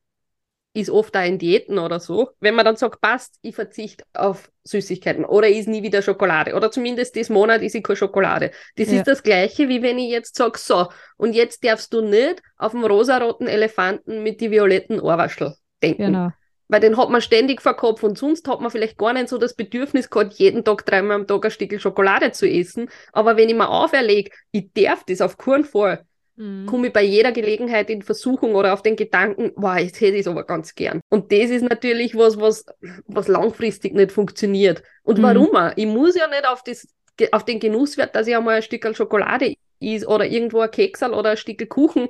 Speaker 2: ist oft auch in Diäten oder so, wenn man dann sagt, passt, ich verzichte auf Süßigkeiten oder ist nie wieder Schokolade oder zumindest diesen Monat ist ich keine Schokolade. Das ja. ist das Gleiche, wie wenn ich jetzt sage, so, und jetzt darfst du nicht auf dem rosaroten Elefanten mit die violetten Ohrwaschel denken. Genau. Weil den hat man ständig vor Kopf und sonst hat man vielleicht gar nicht so das Bedürfnis gehabt, jeden Tag dreimal am Tag ein Stück Schokolade zu essen. Aber wenn ich mir auferlege, ich darf das auf keinen Fall, mhm. komme ich bei jeder Gelegenheit in Versuchung oder auf den Gedanken, wow, jetzt hätte ich es aber ganz gern. Und das ist natürlich was, was, was langfristig nicht funktioniert. Und mhm. warum auch? Ich muss ja nicht auf, das, auf den Genusswert, dass ich einmal ein Stück Schokolade is oder irgendwo ein Keksal oder ein Stück Kuchen,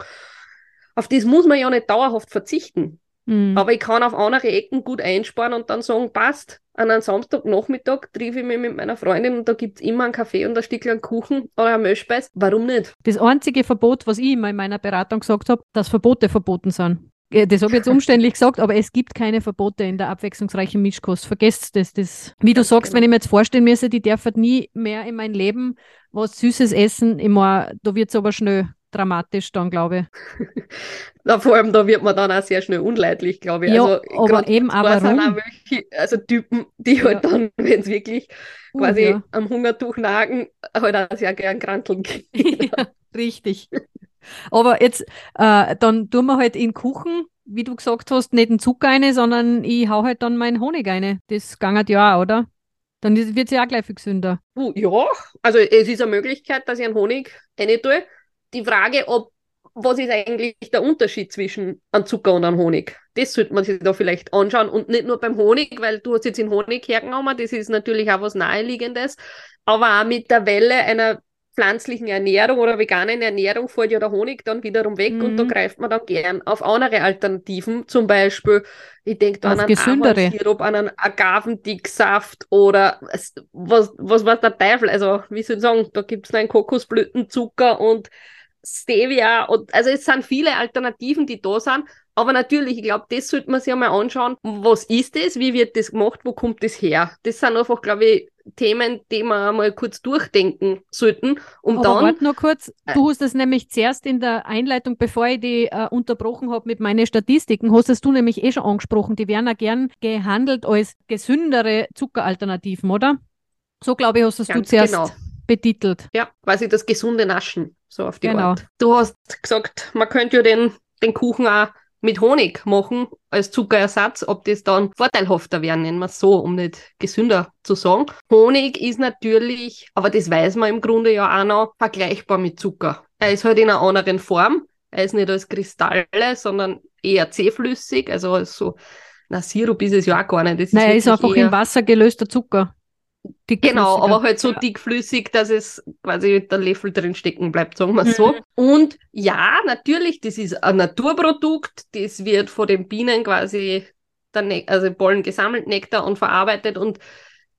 Speaker 2: auf das muss man ja nicht dauerhaft verzichten. Mhm. Aber ich kann auf andere Ecken gut einsparen und dann sagen, passt, an einem Samstagnachmittag treffe ich mich mit meiner Freundin und da gibt es immer einen Kaffee und ein Stückchen Kuchen oder ein Milchspeis. Warum nicht?
Speaker 1: Das einzige Verbot, was ich immer in meiner Beratung gesagt habe, dass Verbote verboten sind. Das habe ich jetzt umständlich gesagt, aber es gibt keine Verbote in der abwechslungsreichen Mischkost. Vergesst das. das wie du sagst, genau. wenn ich mir jetzt vorstellen müsste, die darf nie mehr in mein Leben was Süßes essen. Immer, da wird es aber schnell dramatisch dann, glaube ich.
Speaker 2: Na, vor allem, da wird man dann auch sehr schnell unleidlich, glaube ich.
Speaker 1: Ja, also, aber eben aber
Speaker 2: auch welche, also Typen, die ja. halt dann, wenn es wirklich uh, quasi ja. am Hungertuch nagen, halt auch sehr gern kranteln
Speaker 1: ja, richtig. Aber jetzt, äh, dann tun wir halt in Kuchen, wie du gesagt hast, nicht einen Zucker rein, sondern ich hau halt dann meinen Honig rein. Das gangert ja auch, oder? Dann wird es ja auch gleich viel gesünder.
Speaker 2: Uh, ja, also es ist eine Möglichkeit, dass ich einen Honig rein tue die Frage, ob was ist eigentlich der Unterschied zwischen einem Zucker und einem Honig? Das sollte man sich da vielleicht anschauen und nicht nur beim Honig, weil du hast jetzt den Honig hergenommen, das ist natürlich auch was Naheliegendes, aber auch mit der Welle einer pflanzlichen Ernährung oder veganen Ernährung fällt ja der Honig dann wiederum weg mhm. und da mhm. greift man dann gern auf andere Alternativen, zum Beispiel, ich denke da auf an einen Sirup, an einen Agavendicksaft oder was, was, was war der Teufel, also wie soll ich sagen, da gibt es einen Kokosblütenzucker und Stevia und also es sind viele Alternativen, die da sind. Aber natürlich, ich glaube, das sollte man sich einmal anschauen. Was ist das? Wie wird das gemacht? Wo kommt das her? Das sind einfach, glaube ich, Themen, die wir einmal kurz durchdenken sollten. Um Aber dann,
Speaker 1: warte noch kurz, du hast das nämlich zuerst in der Einleitung, bevor ich die äh, unterbrochen habe mit meinen Statistiken, hast das du nämlich eh schon angesprochen. Die werden auch gern gehandelt als gesündere Zuckeralternativen, oder? So glaube ich, hast das du zuerst genau. Betitelt.
Speaker 2: Ja, quasi das gesunde Naschen so auf die genau. Art. Du hast gesagt, man könnte ja den, den Kuchen auch mit Honig machen als Zuckerersatz, ob das dann vorteilhafter wäre, nennen wir es so, um nicht gesünder zu sagen. Honig ist natürlich, aber das weiß man im Grunde ja auch noch, vergleichbar mit Zucker. Er ist halt in einer anderen Form. Er ist nicht als Kristalle, sondern eher zähflüssig, also so, na, Sirup ist es ja auch gar nicht. Das
Speaker 1: Nein, er ist einfach in Wasser gelöster Zucker.
Speaker 2: Genau, aber halt so dickflüssig, dass es quasi der Löffel drin stecken bleibt, sagen wir mhm. so. Und ja, natürlich, das ist ein Naturprodukt, das wird von den Bienen quasi, ne also Pollen gesammelt, Nektar und verarbeitet und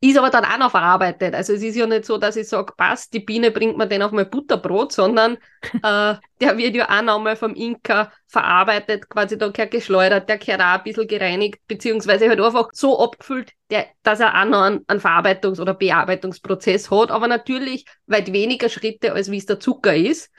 Speaker 2: ist aber dann auch noch verarbeitet. Also es ist ja nicht so, dass ich sage, passt, die Biene bringt mir den auf mein Butterbrot, sondern äh, der wird ja auch nochmal vom Inka verarbeitet, quasi da gehört geschleudert, der gehört auch ein bisschen gereinigt, beziehungsweise halt einfach so abgefüllt, der, dass er auch noch einen, einen Verarbeitungs- oder Bearbeitungsprozess hat, aber natürlich weit weniger Schritte, als wie es der Zucker ist.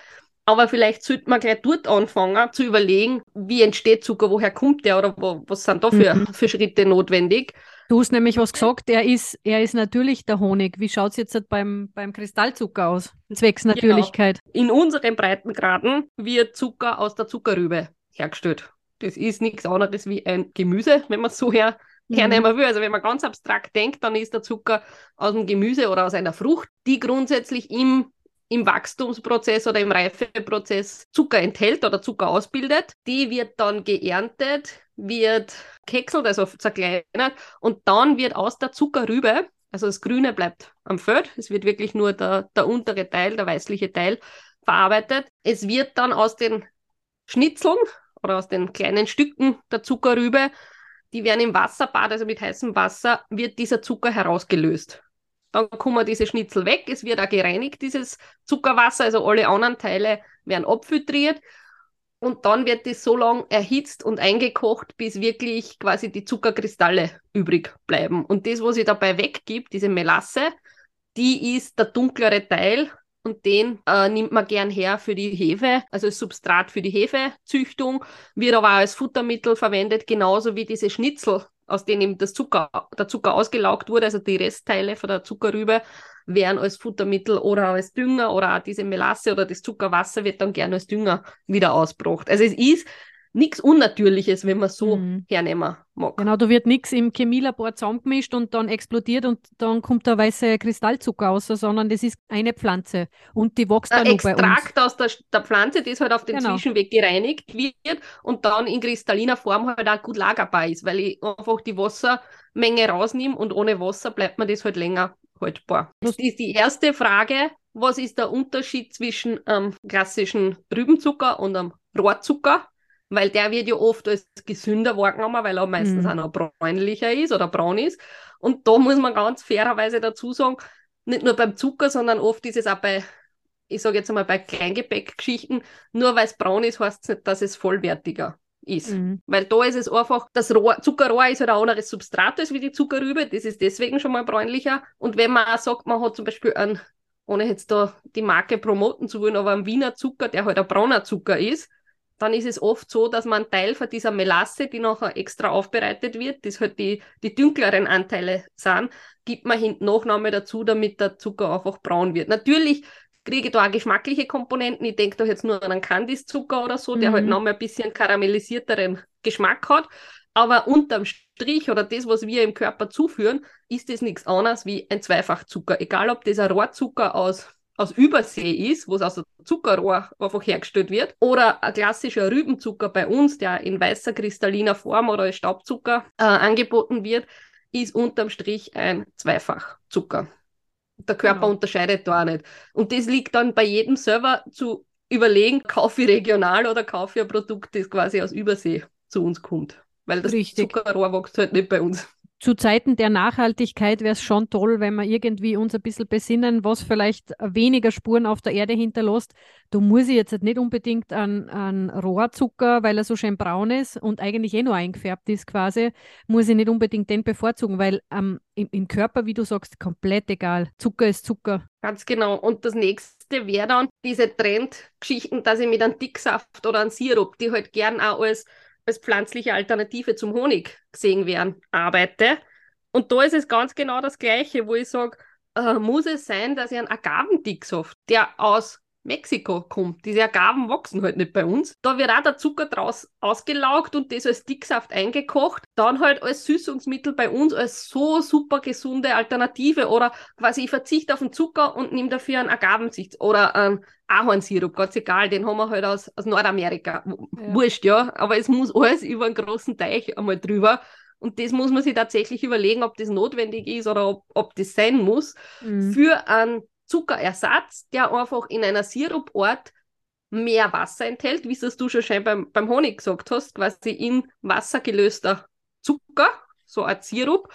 Speaker 2: Aber vielleicht sollte man gleich dort anfangen zu überlegen, wie entsteht Zucker, woher kommt der oder wo, was sind da für, mhm. für Schritte notwendig
Speaker 1: Du hast nämlich was gesagt, er ist, er ist natürlich der Honig. Wie schaut es jetzt beim, beim Kristallzucker aus? Zwecks genau. Natürlichkeit.
Speaker 2: Genau. In unseren Breitengraden wird Zucker aus der Zuckerrübe hergestellt. Das ist nichts anderes wie ein Gemüse, wenn man es so her, mhm. hernehmen will. Also wenn man ganz abstrakt denkt, dann ist der Zucker aus dem Gemüse oder aus einer Frucht, die grundsätzlich im im Wachstumsprozess oder im Reifeprozess Zucker enthält oder Zucker ausbildet. Die wird dann geerntet, wird kekselt, also zerkleinert und dann wird aus der Zuckerrübe, also das Grüne bleibt am Feld, es wird wirklich nur der, der untere Teil, der weißliche Teil verarbeitet. Es wird dann aus den Schnitzeln oder aus den kleinen Stücken der Zuckerrübe, die werden im Wasserbad, also mit heißem Wasser, wird dieser Zucker herausgelöst. Dann kommen diese Schnitzel weg, es wird auch gereinigt, dieses Zuckerwasser, also alle anderen Teile werden abfiltriert und dann wird das so lange erhitzt und eingekocht, bis wirklich quasi die Zuckerkristalle übrig bleiben. Und das, was ich dabei weggibt, diese Melasse, die ist der dunklere Teil und den äh, nimmt man gern her für die Hefe, also als Substrat für die Hefezüchtung, wird aber auch als Futtermittel verwendet, genauso wie diese Schnitzel, aus denen das Zucker, der Zucker ausgelaugt wurde, also die Restteile von der Zuckerrübe, werden als Futtermittel oder als Dünger oder auch diese Melasse oder das Zuckerwasser wird dann gerne als Dünger wieder ausgebracht. Also es ist nichts Unnatürliches, wenn man so mhm. hernehmen mag.
Speaker 1: Genau, da wird nichts im Chemielabor zusammengemischt und dann explodiert und dann kommt der weiße Kristallzucker raus, sondern das ist eine Pflanze und die wächst dann
Speaker 2: nur bei uns. Extrakt aus der, der, Pflanze, das halt auf den genau. Zwischenweg gereinigt wird und dann in kristalliner Form halt auch gut lagerbar ist, weil ich einfach die Wassermenge rausnehme und ohne Wasser bleibt mir das halt länger haltbar. Das ist die erste Frage. Was ist der Unterschied zwischen einem klassischen Rübenzucker und einem Rohrzucker? weil der wird ja oft als gesünder wahrgenommen, weil er meistens mhm. auch noch bräunlicher ist oder braun ist. Und da muss man ganz fairerweise dazu sagen, nicht nur beim Zucker, sondern oft ist es auch bei, ich sage jetzt einmal bei Kleingebäckgeschichten, nur weil es braun ist, heißt es nicht, dass es vollwertiger ist. Mhm. Weil da ist es einfach, das Rohr, Zuckerrohr ist halt ein anderes Substrat als wie die Zuckerrübe, das ist deswegen schon mal bräunlicher. Und wenn man auch sagt, man hat zum Beispiel einen, ohne jetzt da die Marke promoten zu wollen, aber einen Wiener Zucker, der halt ein brauner Zucker ist, dann ist es oft so, dass man einen Teil von dieser Melasse, die nachher extra aufbereitet wird, das halt die, die dunkleren Anteile sind, gibt man hinten noch nochmal dazu, damit der Zucker einfach braun wird. Natürlich kriege ich da auch geschmackliche Komponenten. Ich denke da jetzt nur an einen Candice-Zucker oder so, der halt mhm. halt nochmal ein bisschen karamellisierteren Geschmack hat. Aber unterm Strich oder das, was wir im Körper zuführen, ist das nichts anderes wie ein Zweifachzucker. Egal, ob das ein Rohrzucker aus aus Übersee ist, wo es aus dem Zuckerrohr einfach hergestellt wird, oder ein klassischer Rübenzucker bei uns, der in weißer kristalliner Form oder als Staubzucker äh, angeboten wird, ist unterm Strich ein Zweifachzucker. Der Körper genau. unterscheidet da auch nicht. Und das liegt dann bei jedem selber zu überlegen, kaufe ich regional oder kaufe ich ein Produkt, das quasi aus Übersee zu uns kommt. Weil das Richtig. Zuckerrohr wächst halt nicht bei uns
Speaker 1: zu Zeiten der Nachhaltigkeit wäre es schon toll, wenn wir irgendwie uns ein bisschen besinnen, was vielleicht weniger Spuren auf der Erde hinterlässt. Du musst jetzt nicht unbedingt an, an Rohrzucker, weil er so schön braun ist und eigentlich eh nur eingefärbt ist quasi, muss ich nicht unbedingt den bevorzugen, weil ähm, im, im Körper, wie du sagst, komplett egal. Zucker ist Zucker.
Speaker 2: Ganz genau. Und das nächste wäre dann diese Trendgeschichten, dass ich mit einem Dicksaft oder einem Sirup, die halt gern auch als als pflanzliche Alternative zum Honig gesehen werden, arbeite. Und da ist es ganz genau das Gleiche, wo ich sage, äh, muss es sein, dass ich einen Agavendicksaft, der aus Mexiko kommt. Diese Agaven wachsen halt nicht bei uns. Da wird auch der Zucker draus ausgelaugt und das als Dicksaft eingekocht. Dann halt als Süßungsmittel bei uns als so super gesunde Alternative. Oder quasi ich verzichte auf den Zucker und nehme dafür einen Agavensitz oder einen Ahornsirup, ganz egal, den haben wir halt aus, aus Nordamerika. Ja. Wurscht, ja. Aber es muss alles über einen großen Teich einmal drüber. Und das muss man sich tatsächlich überlegen, ob das notwendig ist oder ob, ob das sein muss. Mhm. Für einen Zuckerersatz, der einfach in einer Siruport mehr Wasser enthält, wie es du schon schön beim, beim Honig gesagt hast, quasi in Wasser gelöster Zucker, so ein Sirup.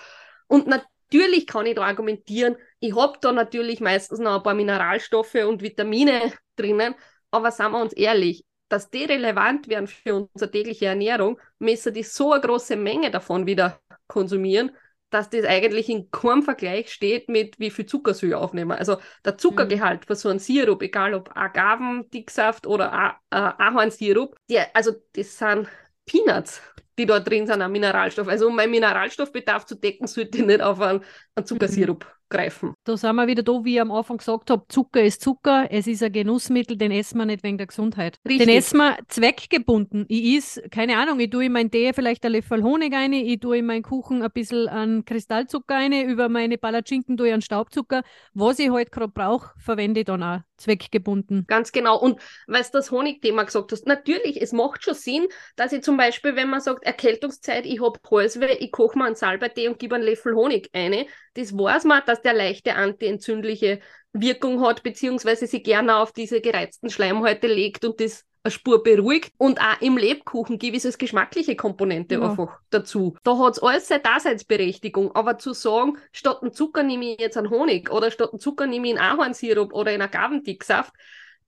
Speaker 2: Und natürlich kann ich da argumentieren, ich habe da natürlich meistens noch ein paar Mineralstoffe und Vitamine drinnen, aber sagen wir uns ehrlich, dass die relevant werden für unsere tägliche Ernährung, müssen die so eine große Menge davon wieder konsumieren, dass das eigentlich in keinem Vergleich steht mit wie viel Zucker soll ich aufnehmen. Also der Zuckergehalt mhm. für so einen Sirup, egal ob Agavendicksaft oder äh, Ahornsirup, der, also das sind Peanuts. die dort drin sind, an Mineralstoff. Also um meinen Mineralstoffbedarf zu decken, sollte ich nicht auf einen, einen Zuckersirup mhm. Greifen.
Speaker 1: Da sind wir wieder da, wie ich am Anfang gesagt habe, Zucker ist Zucker, es ist ein Genussmittel, den essen wir nicht wegen der Gesundheit. Richtig. Den essen wir zweckgebunden. Ich is, keine Ahnung, ich tue in meinen Tee vielleicht ein Löffel Honig rein, ich tue in meinen Kuchen ein bisschen an Kristallzucker rein, über meine Palatschinken tue ich einen Staubzucker. Was ich halt gerade brauche, verwende ich dann auch zweckgebunden.
Speaker 2: Ganz genau. Und weil du das Honigthema gesagt hast, natürlich, es macht schon Sinn, dass ich zum Beispiel, wenn man sagt, Erkältungszeit, ich habe Halsweh, ich koche mir einen Salbeitee und gebe einen Löffel Honig ein. Das weiß man, dass der leichte antientzündliche Wirkung hat, beziehungsweise sie gerne auf diese gereizten Schleimhäute legt und das eine Spur beruhigt. Und auch im Lebkuchen ich es als geschmackliche Komponente ja. einfach dazu. Da hat es alles seine Daseinsberechtigung. Aber zu sagen, statt einen Zucker nehme ich jetzt einen Honig oder statt einen Zucker nehme ich einen Ahornsirup oder einen Agavendicksaft,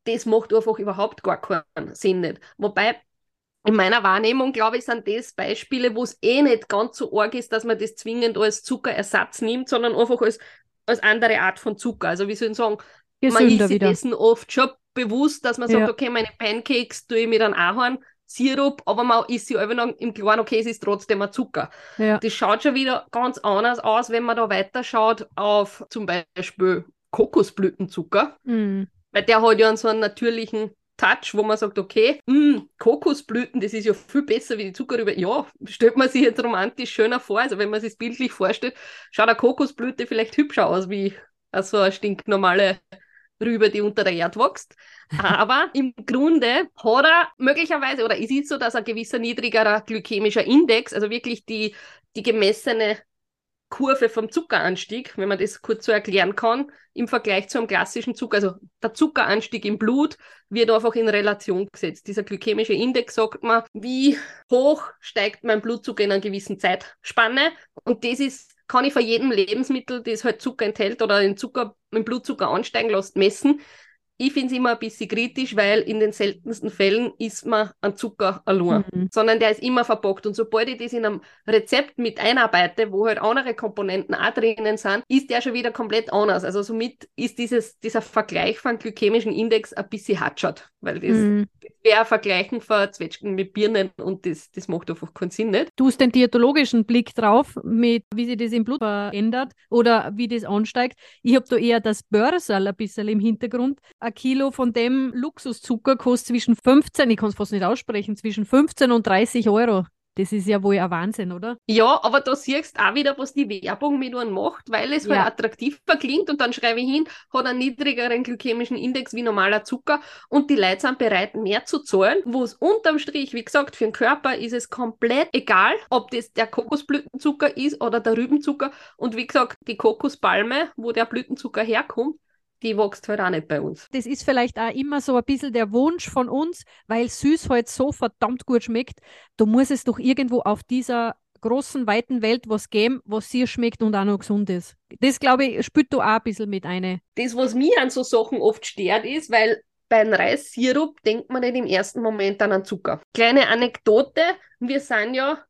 Speaker 2: das macht einfach überhaupt gar keinen Sinn nicht. Wobei in meiner Wahrnehmung, glaube ich, sind das Beispiele, wo es eh nicht ganz so arg ist, dass man das zwingend als Zuckerersatz nimmt, sondern einfach als, als andere Art von Zucker. Also wie soll ich sagen, Gesünder man isst sich dessen oft schon bewusst, dass man sagt, ja. okay, meine Pancakes tue ich mit einem Ahornsirup, aber man isst sie einfach noch im Klaren, okay, es ist trotzdem ein Zucker. Ja. Das schaut schon wieder ganz anders aus, wenn man da weiter schaut auf zum Beispiel Kokosblütenzucker, mhm. weil der hat ja so einen natürlichen Touch, wo man sagt, okay, mh, hm, Kokosblüten, das ist ja viel besser wie die Zuckerrübe. Ja, stellt man sich jetzt romantisch schöner vor. Also wenn man sich bildlich vorstellt, schaut eine Kokosblüte vielleicht hübscher aus wie so eine stinknormale Rübe, die unter der Erde wächst. Aber im Grunde hat er möglicherweise, oder ist es so, dass ein gewisser niedrigerer glykämischer Index, also wirklich die, die gemessene Kurve vom Zuckeranstieg, wenn man das kurz so erklären kann, im Vergleich zu einem klassischen Zucker. Also der Zuckeranstieg im Blut wird einfach in Relation gesetzt. Dieser glykämische Index sagt man, wie hoch steigt mein Blutzucker in einer gewissen Zeitspanne. Und das ist, kann ich für jedem Lebensmittel, das halt Zucker enthält oder den Zucker, den Blutzucker ansteigen lässt, messen ich finde es immer ein bisschen kritisch, weil in den seltensten Fällen isst man einen Zucker allein, mhm. sondern der ist immer verpackt. Und sobald ich das in einem Rezept mit einarbeite, wo halt andere Komponenten auch drinnen sind, ist der schon wieder komplett anders. Also somit ist dieses, dieser Vergleich von glykämischen Index ein bisschen hatschert, weil das, mhm. Wäre Vergleichen von Zwetschgen mit Birnen und das, das macht einfach keinen Sinn nicht.
Speaker 1: Du hast den diätologischen Blick drauf, mit wie sich das im Blut verändert oder wie das ansteigt. Ich habe da eher das Börsal ein bisschen im Hintergrund ein Kilo von dem Luxuszucker kostet zwischen 15, ich kann es fast nicht aussprechen, zwischen 15 und 30 Euro. Das ist ja wohl ein Wahnsinn, oder?
Speaker 2: Ja, aber da siehst du auch wieder, was die Werbung mit einem macht, weil es halt ja. halt attraktiv klingt und dann schreibe ich hin, hat einen niedrigeren glykämischen Index wie normaler Zucker und die Leute sind bereit, mehr zu zahlen, wo es unterm Strich, wie gesagt, für den Körper ist es komplett egal, ob das der Kokosblütenzucker ist oder der Rübenzucker und wie gesagt, die Kokospalme, wo der Blütenzucker herkommt, die wächst halt auch nicht bei uns.
Speaker 1: Das ist vielleicht auch immer so ein bisschen der Wunsch von uns, weil süß halt so verdammt gut schmeckt. Da muss es doch irgendwo auf dieser großen, weiten Welt was geben, was sehr schmeckt und auch noch gesund ist. Das, glaube ich, spürt du auch ein bisschen mit eine.
Speaker 2: Das, was mich an so Sachen oft stört, ist, weil bei einem Reissirup denkt man nicht im ersten Moment an einen Zucker. Kleine Anekdote, wir sind ja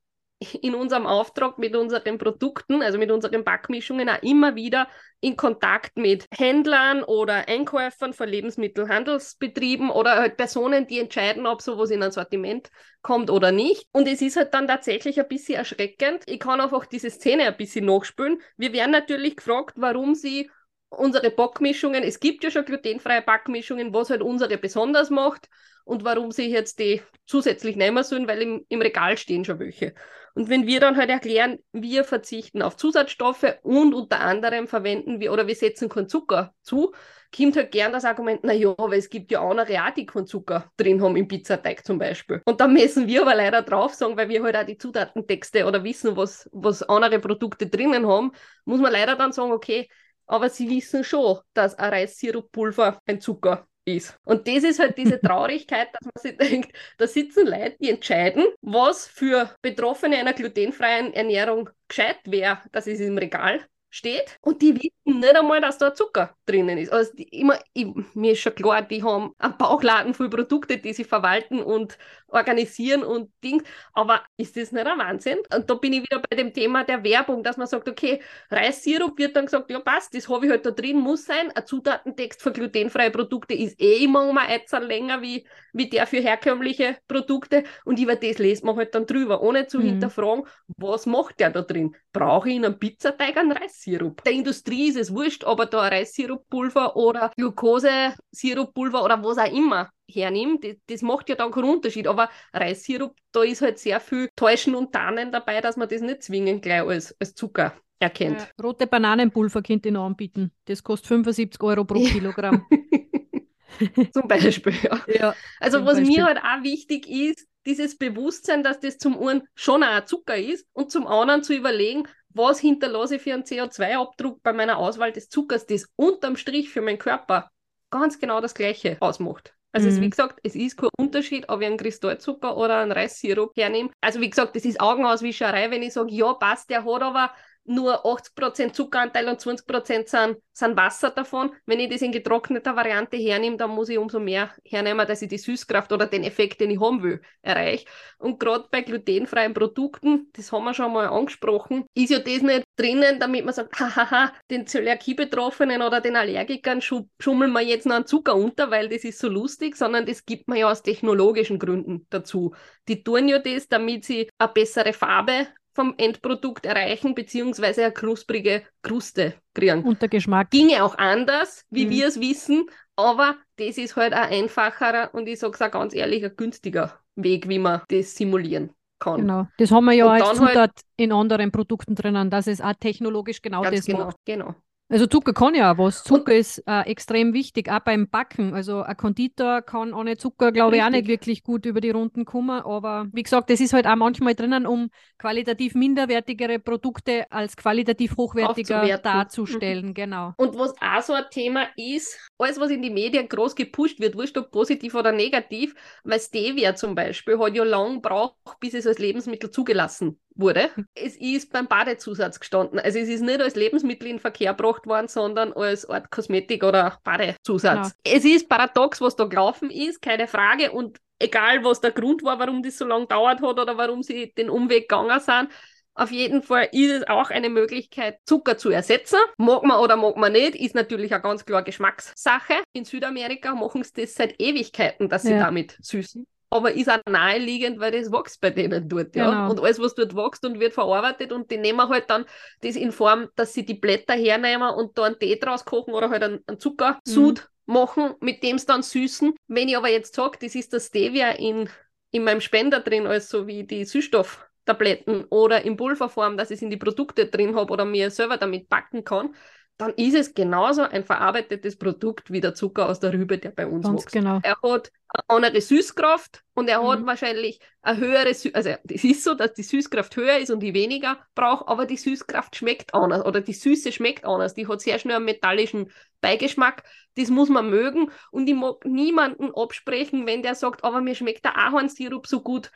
Speaker 2: in unserem Auftrag mit unseren Produkten, also mit unseren Backmischungen, auch immer wieder in Kontakt mit Händlern oder Einkäufern von Lebensmittelhandelsbetrieben oder halt Personen, die entscheiden, ob sowas in ein Sortiment kommt oder nicht. Und es ist halt dann tatsächlich ein bisschen erschreckend. Ich kann einfach diese Szene ein bisschen nachspülen. Wir werden natürlich gefragt, warum sie unsere Backmischungen, es gibt ja schon glutenfreie Backmischungen, was halt unsere besonders macht und warum sie jetzt die zusätzlich nehmen sollen, weil im, im Regal stehen schon welche. Und wenn wir dann halt erklären, wir verzichten auf Zusatzstoffe und unter anderem verwenden wir oder wir setzen keinen Zucker zu, kommt halt gern das Argument, na ja, aber es gibt ja andere auch, die keinen Zucker drin haben im Pizzateig zum Beispiel. Und da müssen wir aber leider drauf sagen, weil wir halt auch die Zutatentexte oder wissen, was, was andere Produkte drinnen haben, muss man leider dann sagen, okay, aber sie wissen schon, dass ein Reissirupulver ein Zucker ist. Und das ist halt diese Traurigkeit, dass man sich denkt, da sitzen Leute, die entscheiden, was für Betroffene einer glutenfreien Ernährung gescheit wäre, dass es im Regal steht und die wissen nicht einmal, dass da Zucker drinnen ist. Also die, immer, ich, mir ist schon klar, die haben einen Bauchladen voll Produkte, die sie verwalten und organisieren und Ding. Aber ist das nicht ein Wahnsinn? Und da bin ich wieder bei dem Thema der Werbung, dass man sagt, okay, Reissirup wird dann gesagt, ja passt, das habe ich halt da drin, muss sein. Ein Zutatentext für glutenfreie Produkte ist eh immer um ein Eizer länger wie, wie der für herkömmliche Produkte. Und über das lest man halt dann drüber, ohne zu mhm. hinterfragen, was macht der da drin? Brauche ich in einem Pizzateig einen Reissirup? Der Industrie ist es wurscht, ob er da Reissirupulver oder Glukosesirupulver oder was auch immer hernimmt, das, macht ja dann keinen Unterschied. Aber Reissirup, da ist halt sehr viel Täuschen und Tarnen dabei, dass man das nicht zwingend gleich als, als Zucker erkennt. Ja,
Speaker 1: rote Bananenpulver könnt ihr noch anbieten. Das kostet 75 Euro pro Kilogramm.
Speaker 2: zum Beispiel, ja. ja also was Beispiel. mir halt auch wichtig ist, dieses Bewusstsein, dass das zum einen schon auch Zucker ist und zum anderen zu überlegen, was hinterlasse ich für einen CO2-Abdruck bei meiner Auswahl des Zuckers, das unterm Strich für meinen Körper ganz genau das Gleiche ausmacht. Also mhm. es, wie gesagt, es ist kein Unterschied, ob ich einen Kristallzucker oder einen Reissirup hernehme. Also wie gesagt, das ist Augenauswischerei, wenn ich sage, ja passt, der hat aber nur 80% Zuckeranteil und 20% sind, sind Wasser davon. Wenn ich das in getrockneter Variante hernehme, dann muss ich umso mehr hernehmen, dass ich die Süßkraft oder den Effekt, den ich haben will, erreiche. Und gerade bei glutenfreien Produkten, das haben wir schon mal angesprochen, ist ja das nicht drinnen, damit man sagt, hahaha, den Zöliakie-Betroffenen oder den Allergikern schummeln wir jetzt noch einen Zucker unter, weil das ist so lustig, sondern das gibt man ja aus technologischen Gründen dazu. Die tun ja das, damit sie eine bessere Farbe vom Endprodukt erreichen, beziehungsweise eine knusprige Kruste kriegen.
Speaker 1: Und der Geschmack.
Speaker 2: Ginge auch anders, wie mhm. wir es wissen, aber das ist halt ein einfacherer und ich sage es auch ganz ehrlich, ein günstiger Weg, wie man das simulieren kann.
Speaker 1: Genau, das haben wir ja und als Zutat halt, in anderen Produkten drinnen, dass es auch technologisch genau das
Speaker 2: genau,
Speaker 1: macht.
Speaker 2: Genau.
Speaker 1: Also Zucker kann ja auch was. Zucker und, ist äh, extrem wichtig, auch beim Backen. Also ein Konditor kann ohne Zucker, glaube ich, auch nicht wirklich gut über die Runden kommen. Aber wie gesagt, das ist halt auch manchmal drinnen, um qualitativ minderwertigere Produkte als qualitativ hochwertiger darzustellen. Mhm. Genau.
Speaker 2: Und was auch so ein Thema ist, alles, was in die Medien groß gepusht wird, wurscht ob positiv oder negativ, weil Stevia zum Beispiel hat ja lang gebraucht, bis es als Lebensmittel zugelassen wurde. Es ist beim Badezusatz gestanden. Also es ist nicht als Lebensmittel in Verkehr gebracht worden, sondern als Art Kosmetik oder Badezusatz. Genau. Es ist paradox, was da gelaufen ist, keine Frage. Und egal, was der Grund war, warum das so lange dauert hat oder warum sie den Umweg gegangen sind, auf jeden Fall ist es auch eine Möglichkeit, Zucker zu ersetzen. Mag man oder mag man nicht, ist natürlich eine ganz klar Geschmackssache. In Südamerika machen sie das seit Ewigkeiten, dass sie ja. damit süßen aber ist auch naheliegend, weil das wächst bei denen dort, ja. Genau. Und alles, was dort wächst und wird verarbeitet und die nehmen halt dann das in Form, dass sie die Blätter hernehmen und da einen Tee draus kochen oder halt einen, einen Zuckersud mhm. machen, mit dem sie dann süßen. Wenn ich aber jetzt sage, das ist das Stevia in, in meinem Spender drin, also wie die Süßstofftabletten oder in Pulverform, dass ich es in die Produkte drin habe oder mir selber damit backen kann, dann ist es genauso ein verarbeitetes Produkt wie der Zucker aus der Rübe, der bei uns Ganz wächst.
Speaker 1: Genau.
Speaker 2: Er hat eine andere Süßkraft und er mhm. hat wahrscheinlich eine höhere, Sü also es ist so, dass die Süßkraft höher ist und die weniger braucht, aber die Süßkraft schmeckt anders oder die Süße schmeckt anders. Die hat sehr schnell einen metallischen Beigeschmack. Das muss man mögen und ich mag niemanden absprechen, wenn der sagt, aber mir schmeckt der Ahornsirup so gut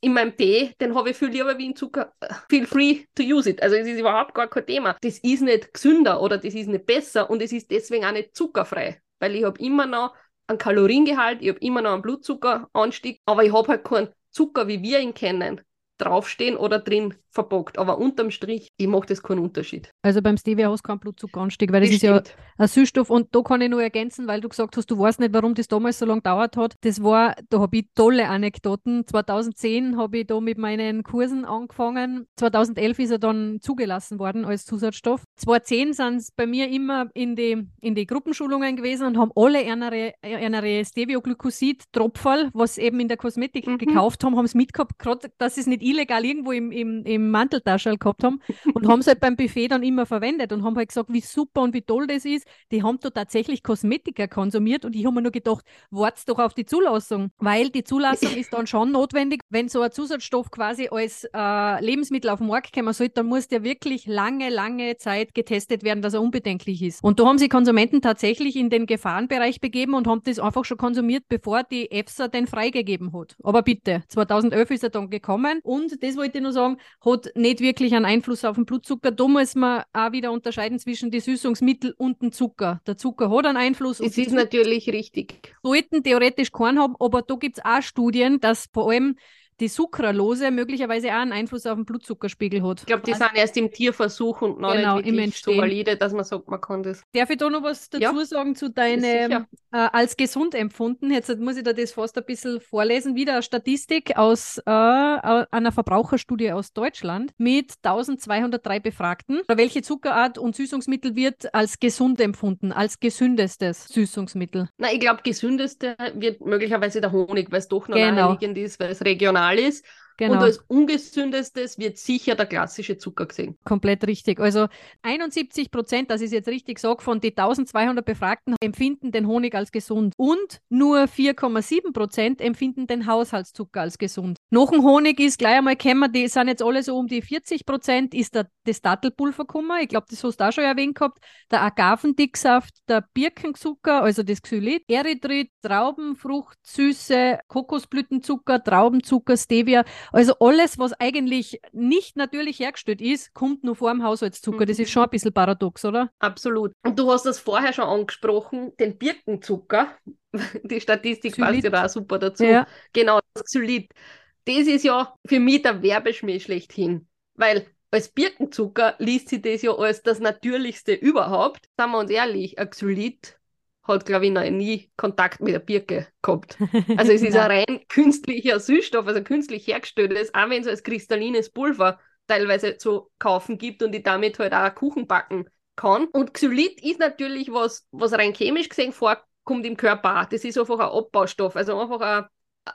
Speaker 2: in meinem Tee, den habe ich viel lieber wie in Zucker. Feel free to use it. Also es ist überhaupt gar kein Thema. Das ist nicht gesünder oder das ist nicht besser und es ist deswegen auch nicht zuckerfrei, weil ich habe immer noch einen Kaloriengehalt, ich habe immer noch einen Blutzuckeranstieg, aber ich habe halt keinen Zucker, wie wir ihn kennen, draufstehen oder drin verpackt. Aber unterm Strich, ich mache das keinen Unterschied.
Speaker 1: Also beim Stevia hast du keinen Blutzuckeranstieg, weil das, das ist ja ein Süßstoff. Und da kann ich nur ergänzen, weil du gesagt hast, du weißt nicht, warum das damals so lange gedauert hat. Das war, da habe ich tolle Anekdoten. 2010 habe ich da mit meinen Kursen angefangen. 2011 ist er dann zugelassen worden als Zusatzstoff. 2010 sind es bei mir immer in die, in die Gruppenschulungen gewesen und haben alle eine Stevioglycosid-Tropferl, was eben in der Kosmetik mhm. gekauft haben, haben es mitgehabt, gerade dass es nicht illegal irgendwo im, im, im Manteltaschel gehabt haben und haben es halt beim Buffet dann immer verwendet und haben halt gesagt, wie super und wie toll das ist. Die haben da tatsächlich Kosmetika konsumiert und ich habe mir nur gedacht, wart's doch auf die Zulassung, weil die Zulassung ist dann schon notwendig. Wenn so ein Zusatzstoff quasi als äh, Lebensmittel auf den Markt kommen soll, dann muss der wirklich lange, lange Zeit getestet werden, dass er unbedenklich ist. Und da haben sich Konsumenten tatsächlich in den Gefahrenbereich begeben und haben das einfach schon konsumiert, bevor die EFSA den freigegeben hat. Aber bitte, 2011 ist er dann gekommen und Und das wollte ich nur sagen, hat nicht wirklich einen Einfluss auf den Blutzucker. Da muss man auch wieder unterscheiden zwischen den Süßungsmitteln und dem Zucker. Der Zucker hat einen Einfluss.
Speaker 2: Das ist natürlich richtig.
Speaker 1: Sollten theoretisch keinen haben, aber da gibt es auch Studien, dass vor allem die Sucralose möglicherweise auch einen Einfluss auf den Blutzuckerspiegel hat.
Speaker 2: Ich glaube, die
Speaker 1: also,
Speaker 2: sind erst im Tierversuch und noch
Speaker 1: genau,
Speaker 2: nicht wirklich so valide, dass man sagt, man kann das.
Speaker 1: Darf ich da noch was dazu ja. sagen zu deinem äh, als gesund empfunden? Jetzt muss ich da das fast ein bisschen vorlesen. Wieder eine Statistik aus äh, einer Verbraucherstudie aus Deutschland mit 1203 Befragten. Welche Zuckerart und Süßungsmittel wird als gesund empfunden, als gesündestes Süßungsmittel?
Speaker 2: Na, ich glaube, gesündeste wird möglicherweise der Honig, weil es doch noch
Speaker 1: genau.
Speaker 2: naheliegend ist, weil es regional normal ist. Genau. Und als ungesündestes wird sicher der klassische Zucker gesehen.
Speaker 1: Komplett richtig. Also 71 Prozent, das ist jetzt richtig sage, von den 1200 Befragten empfinden den Honig als gesund. Und nur 4,7 Prozent empfinden den Haushaltszucker als gesund. Noch ein Honig ist gleich einmal kennen die sind jetzt alle so um die 40 Prozent, ist der, das Dattelpulver gekommen. Ich glaube, das hast du auch schon erwähnt gehabt. Der Agavendicksaft, der Birkenzucker, also das Xylit, Erythrit, Traubenfrucht, Süße, Kokosblütenzucker, Traubenzucker, Stevia. Also alles, was eigentlich nicht natürlich hergestellt ist, kommt nur vor dem Haushaltszucker. Das ist schon ein bisschen paradox, oder?
Speaker 2: Absolut. Und du hast das vorher schon angesprochen, den Birkenzucker. Die Statistik Xylit. passt ja da auch super dazu. Ja. Genau, das Xylit. Das ist ja für mich der Werbeschmäh schlechthin. Weil als Birkenzucker liest sich das ja als das Natürlichste überhaupt. Sagen wir uns ehrlich, ein Xylit hat, glaube ich, noch nie Kontakt mit der Birke gehabt. Also es ist ein rein künstlicher Süßstoff, also künstlich hergestelltes, auch wenn es als kristallines Pulver teilweise zu kaufen gibt und ich damit halt auch Kuchen backen kann. Und Xylit ist natürlich was, was rein chemisch gesehen vorkommt im Körper. Das ist einfach ein Abbaustoff, also einfach ein,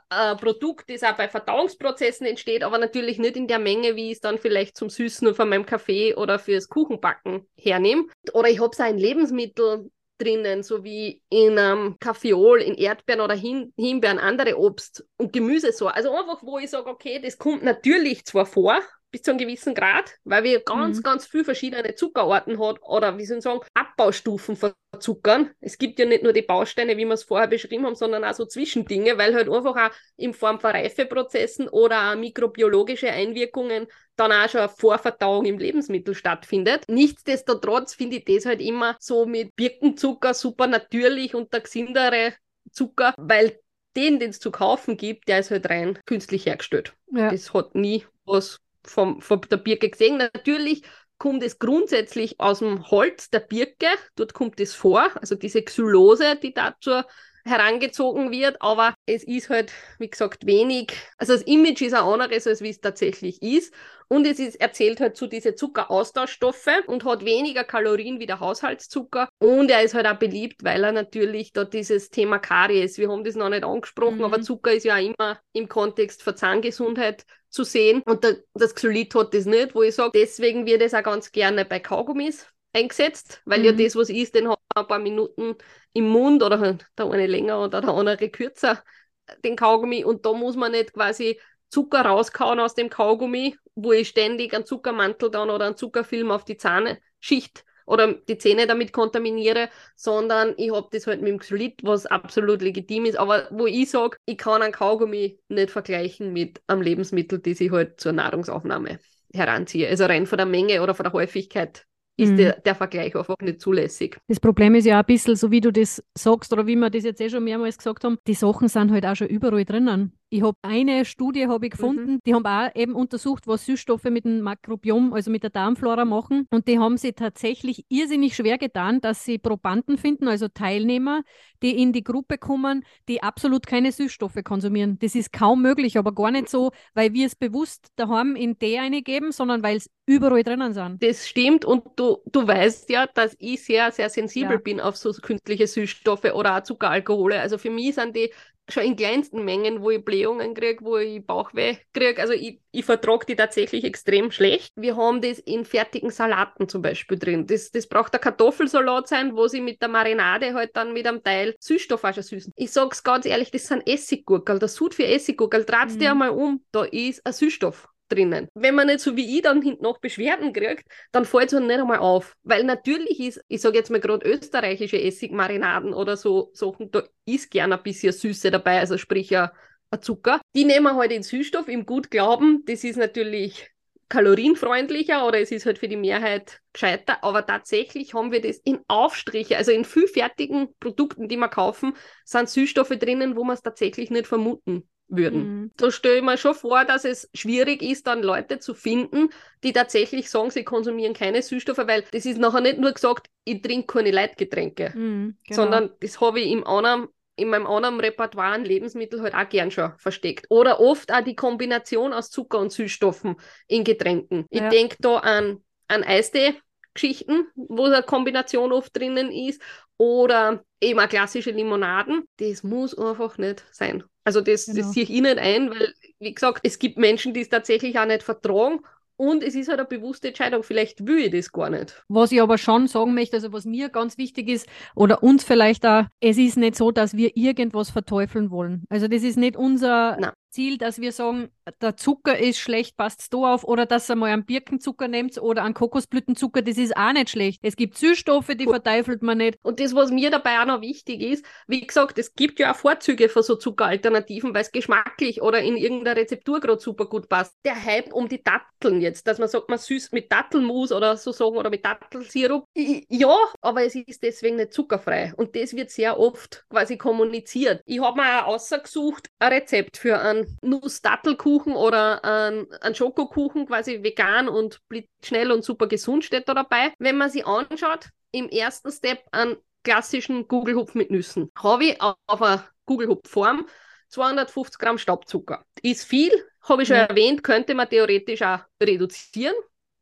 Speaker 2: ein Produkt, das auch bei Verdauungsprozessen entsteht, aber natürlich nicht in der Menge, wie ich es dann vielleicht zum Süßen von meinem Kaffee oder fürs Kuchenbacken hernehme. Oder ich habe es auch in Lebensmitteln drinnen, so wie in ähm, Kaffeeol, in Erdbeeren oder Hin Himbeeren, andere Obst- und Gemüsesorten. Also einfach, wo ich sage, okay, das kommt natürlich zwar vor, bis zu einem gewissen Grad, weil wir ganz, mhm. ganz viele verschiedene Zuckerarten hat oder wie soll ich sagen, Abbaustufen von Zuckern. Es gibt ja nicht nur die Bausteine, wie wir es vorher beschrieben haben, sondern auch so Zwischendinge, weil halt einfach auch in Form von Reifeprozessen oder auch mikrobiologische Einwirkungen dann auch schon eine Vorverdauung im Lebensmittel stattfindet. Nichtsdestotrotz finde ich das halt immer so mit Birkenzucker super natürlich und der gesindere Zucker, weil den, den es zu kaufen gibt, der ist halt rein künstlich hergestellt. Ja. Das hat nie was vom, von der Birke gesehen. Natürlich kommt es grundsätzlich aus dem Holz der Birke, dort kommt es vor, also diese Xylose, die dazu herangezogen wird, aber es ist halt, wie gesagt, wenig. Also das Image ist ein anderes, als wie es tatsächlich ist. Und es ist, erzählt halt zu diese Zuckeraustauschstoffe und hat weniger Kalorien wie der Haushaltszucker. Und er ist halt auch beliebt, weil er natürlich da dieses Thema Karies, wir haben das noch nicht angesprochen, mhm. aber Zucker ist ja auch immer im Kontext von Zahngesundheit zu sehen. Und der, das Xylit hat das nicht, wo ich sage, deswegen wird es auch ganz gerne bei Kaugummis eingesetzt, weil mhm. ja das, was ist, den hat man ein paar Minuten im Mund oder halt der eine länger oder der andere kürzer, den Kaugummi. Und da muss man nicht quasi Zucker rauskauen aus dem Kaugummi, wo ich ständig einen Zuckermantel dann oder einen Zuckerfilm auf die Zahnschicht oder die Zähne damit kontaminiere, sondern ich habe das halt mit dem Xylit, was absolut legitim ist, aber wo ich sage, ich kann einen Kaugummi nicht vergleichen mit einem Lebensmittel, das ich halt zur Nahrungsaufnahme heranziehe. Also rein von der Menge oder von der Häufigkeit ist mhm. der, der Vergleich einfach nicht zulässig.
Speaker 1: Das Problem ist ja ein bisschen, so wie du das sagst oder wie wir das jetzt eh schon mehrmals gesagt haben, die Sachen sind halt auch schon überall drinnen. Ich habe eine Studie habe ich gefunden, mhm. die haben auch eben untersucht, was Süßstoffe mit dem Makrobiom, also mit der Darmflora machen. Und die haben sie tatsächlich irrsinnig schwer getan, dass sie Probanden finden, also Teilnehmer, die in die Gruppe kommen, die absolut keine Süßstoffe konsumieren. Das ist kaum möglich, aber gar nicht so, weil wir es bewusst daheim in die eingeben, sondern weil es überall drinnen sind.
Speaker 2: Das stimmt und du, du weißt ja, dass ich sehr, sehr sensibel ja. bin auf so künstliche Süßstoffe oder auch Zuckeralkohole. Also für mich sind die schon in kleinsten Mengen, wo ich Blähungen kriege, wo ich Bauchweh kriege. Also ich, ich vertrage die tatsächlich extrem schlecht. Wir haben das in fertigen Salaten zum Beispiel drin. Das, das braucht der Kartoffelsalat sein, wo sie mit der Marinade halt dann mit einem Teil Süßstoff auch schon süßen. Ich sag's ganz ehrlich, das sind Essiggurkel. Der Sud für Essiggurkel, dreht's mhm. dir einmal um, da ist ein Süßstoff drinnen. Wenn man nicht so wie ich dann hinten noch Beschwerden kriegt, dann fällt es halt nicht einmal auf. Weil natürlich ist, ich sage jetzt mal gerade österreichische Essigmarinaden oder so Sachen, da ist gerne ein bisschen Süße dabei, also sprich ein, Zucker. Die nehmen wir halt in Süßstoff im gut Glauben. Das ist natürlich kalorienfreundlicher oder es ist halt für die Mehrheit gescheiter. Aber tatsächlich haben wir das in Aufstriche, also in viel fertigen Produkten, die wir kaufen, sind Süßstoffe drinnen, wo man es tatsächlich nicht vermuten würden. Mhm. Da stelle ich mir schon vor, dass es schwierig ist, dann Leute zu finden, die tatsächlich sagen, sie konsumieren keine Süßstoffe, weil das ist nachher nicht nur gesagt, ich trinke keine Leitgetränke, mhm, genau. sondern das habe ich im anderen in meinem anderen Repertoire an Lebensmittel halt auch gern schon versteckt. Oder oft auch die Kombination aus Zucker und Süßstoffen in Getränken. Ja. Ich denke da an, an Eistee-Geschichten, wo eine Kombination oft drinnen ist. Oder eben auch klassische Limonaden. Das muss einfach nicht sein. Also das, genau. das sehe ich nicht ein, weil, wie gesagt, es gibt Menschen, die es tatsächlich auch nicht vertragen und es ist halt eine bewusste Entscheidung, vielleicht will ich das gar nicht.
Speaker 1: Was ich aber schon sagen möchte, also was mir ganz wichtig ist, oder uns vielleicht auch, es ist nicht so, dass wir irgendwas verteufeln wollen. Also das ist nicht unser Nein. Ziel, dass wir sagen, der Zucker ist schlecht, passt da auf, oder dass ihr mal einen Birkenzucker nehmt oder einen Kokosblütenzucker, das ist auch nicht schlecht. Es gibt Süßstoffe, die verteufelt man nicht.
Speaker 2: Und das, was mir dabei auch noch wichtig ist, wie gesagt, es gibt ja auch Vorzüge für so Zuckeralternativen, weil es geschmacklich oder in irgendeiner Rezeptur gerade super gut passt. Der Hype um die Datteln jetzt, dass man sagt, man süß mit Dattelmus oder so sagen oder mit Dattelsirup. Ja, aber es ist deswegen nicht zuckerfrei. Und das wird sehr oft quasi kommuniziert. Ich habe mir auch ausgesucht, ein Rezept für einen Nuss-Dattelkuchen oder ein, ein Schokokuchen, quasi vegan und schnell und super gesund steht da dabei. Wenn man sich anschaut, im ersten Step einen klassischen Gugelhupf mit Nüssen. Habe ich auf einer Gugelhupfform 250 Gramm Staubzucker. Ist viel, habe ich schon ja. erwähnt, könnte man theoretisch auch reduzieren.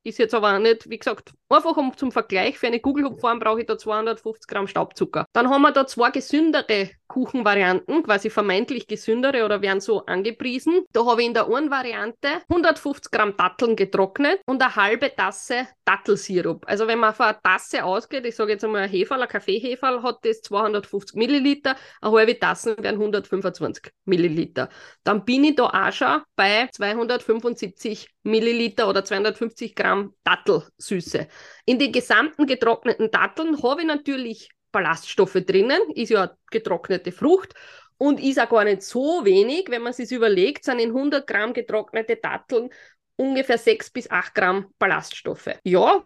Speaker 2: Ist jetzt aber nicht, wie gesagt, einfach um zum Vergleich, für eine Kugelhupfform brauche ich da 250 Gramm Staubzucker. Dann haben wir da zwei gesündere Kuchenvarianten, quasi vermeintlich gesündere oder werden so angepriesen. Da habe ich in der einen Variante 150 Gramm Datteln getrocknet und eine halbe Tasse Dattelsirup. Also wenn man von einer Tasse ausgeht, ich sage jetzt einmal ein Heferl, ein Kaffeeheferl, hat das 250 Milliliter, eine halbe Tasse wären 125 Milliliter. Dann bin ich da auch schon bei 275 Milliliter oder 250 Gramm Dattelsüße. In den gesamten getrockneten Datteln habe ich natürlich Ballaststoffe drinnen, ist ja getrocknete Frucht und ist auch gar nicht so wenig, wenn man sich überlegt, sind in 100 Gramm getrocknete Datteln ungefähr 6 bis 8 Gramm Ballaststoffe. Ja,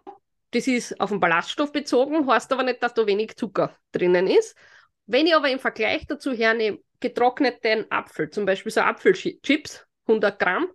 Speaker 2: das ist auf den Ballaststoff bezogen, heißt aber nicht, dass da wenig Zucker drinnen ist. Wenn ich aber im Vergleich dazu hernehme, getrockneten Apfel, zum Beispiel so Apfelchips, 100 Gramm,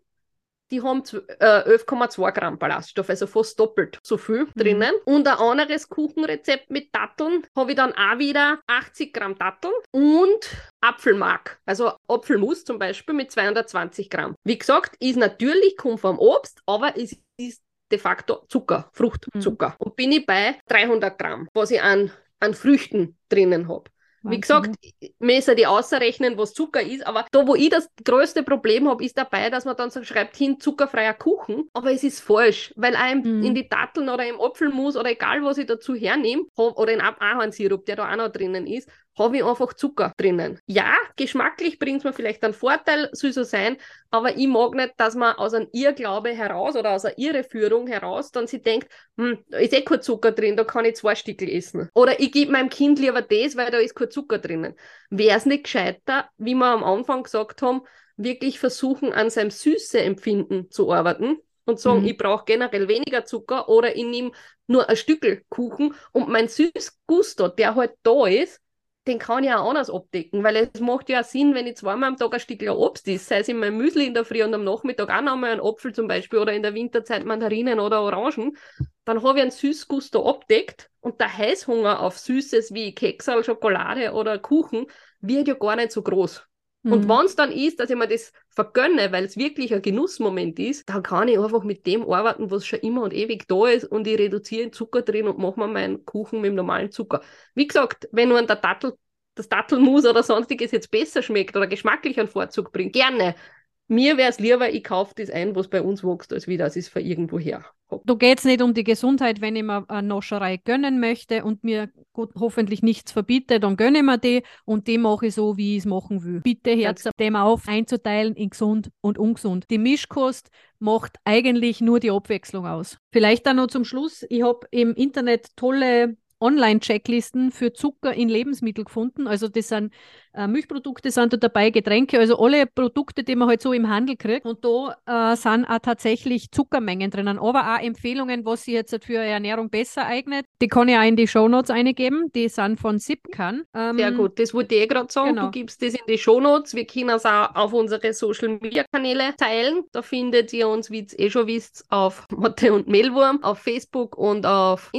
Speaker 2: die haben äh, 11,2 Gramm Ballaststoff, also fast doppelt so viel mhm. drinnen. Und ein anderes Kuchenrezept mit Datteln habe ich dann auch wieder 80 Gramm Datteln und Apfelmark, also Apfelmus zum Beispiel mit 220 Gramm. Wie gesagt, ist natürlich, kommt vom Obst, aber es ist de facto Zucker, Fruchtzucker. Mhm. Und bin ich bei 300 Gramm, was ich an, an Früchten drinnen habe. Wie gesagt, mir ist ja die ausrechnen, was Zucker ist, aber da, wo ich das größte Problem habe, ist dabei, dass man dann so schreibt hin, zuckerfreier Kuchen, aber es ist falsch, weil einem mhm. in die Datteln oder im Apfelmus oder egal, was ich dazu hernehme, oder in Ahornsirup, der da auch noch drinnen ist, habe ich einfach Zucker drinnen. Ja, geschmacklich bringt es mir vielleicht einen Vorteil, soll so sein, aber ich mag nicht, dass man aus einem Irrglaube heraus oder aus einer Irreführung heraus dann sich denkt, hm, da ist eh kein Zucker drin, da kann ich zwei Stückel essen. Oder ich gebe meinem Kind lieber das, weil da ist kein Zucker drinnen. Wäre es nicht gescheiter, wie wir am Anfang gesagt haben, wirklich versuchen, an seinem Süße-Empfinden zu arbeiten und sagen, mhm. ich brauche generell weniger Zucker oder ich nehme nur ein Stückel Kuchen und mein Süßgusto, der halt da ist, den kann ich auch anders abdecken, weil es macht ja Sinn, wenn ich zweimal am Tag ein Stück Obst isst, sei es in meinem Müsli in der Früh und am Nachmittag auch nochmal einen Apfel zum Beispiel oder in der Winterzeit Mandarinen oder Orangen, dann habe ich einen Süßgusto abdeckt und der Heißhunger auf Süßes wie Keksal, Schokolade oder Kuchen wird ja gar nicht so groß. Mhm. Und wenn es dann ist, dass ich mir das vergönne, weil es wirklich ein Genussmoment ist, dann kann ich einfach mit dem arbeiten, was schon immer und ewig da ist und ich reduziere den Zucker drin und mache mir meinen Kuchen mit dem normalen Zucker. Wie gesagt, wenn nur der Dattel, das Dattelmus oder sonstiges jetzt besser schmeckt oder geschmacklich einen Vorzug bringt, gerne. Mir wäre es lieber, ich kaufe das ein, was bei uns wächst, als wie das ist von irgendwo her.
Speaker 1: Da geht es nicht um die Gesundheit, wenn ich mir eine Noscherei gönnen möchte und mir gut, hoffentlich nichts verbiete, dann gönne ich mir die und die mache ich so, wie ich es machen will. Bitte Herz dem auf, einzuteilen in gesund und ungesund. Die Mischkost macht eigentlich nur die Abwechslung aus. Vielleicht dann noch zum Schluss, ich habe im Internet tolle Online-Checklisten für Zucker in Lebensmitteln gefunden. Also das sind äh, Milchprodukte sind da dabei, Getränke, also alle Produkte, die man halt so im Handel kriegt. Und da äh, sind auch tatsächlich Zuckermengen drinnen, aber auch Empfehlungen, was sich jetzt für Ernährung besser eignet. Die kann ich auch in die Shownotes eingeben. Die sind von Sipkan.
Speaker 2: Ähm, Sehr gut, das wollte ich eh gerade sagen. Genau. Du gibst das in die Shownotes. Wir können es auch auf unsere Social-Media-Kanäle teilen. Da findet ihr uns, wie ihr eh schon wisst, auf Motte und Mehlwurm, auf Facebook und auf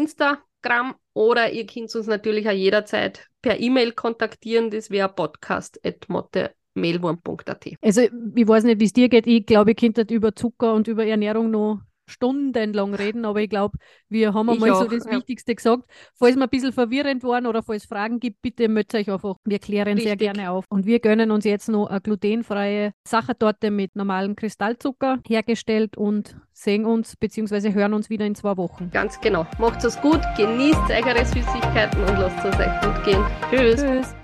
Speaker 2: Instagram oder ihr könnt uns natürlich auch jederzeit per E-Mail kontaktieren. Das wäre podcast.motte.mailwurm.at.
Speaker 1: Also, ich weiß nicht, wie es dir geht. Ich glaube, ihr könnt über Zucker und über Ernährung noch stundenlang reden, aber ich glaube, wir haben einmal so das ja. Wichtigste gesagt. Falls wir ein bisschen verwirrend waren oder falls es Fragen gibt, bitte meldet euch einfach. Wir klären Richtig. sehr gerne auf. Und wir gönnen uns jetzt noch eine glutenfreie Sachertorte mit normalem Kristallzucker hergestellt und sehen uns bzw. hören uns wieder in zwei Wochen.
Speaker 2: Ganz genau. Macht es gut, genießt eure Süßigkeiten und lasst es euch gut gehen. Tschüss. Tschüss.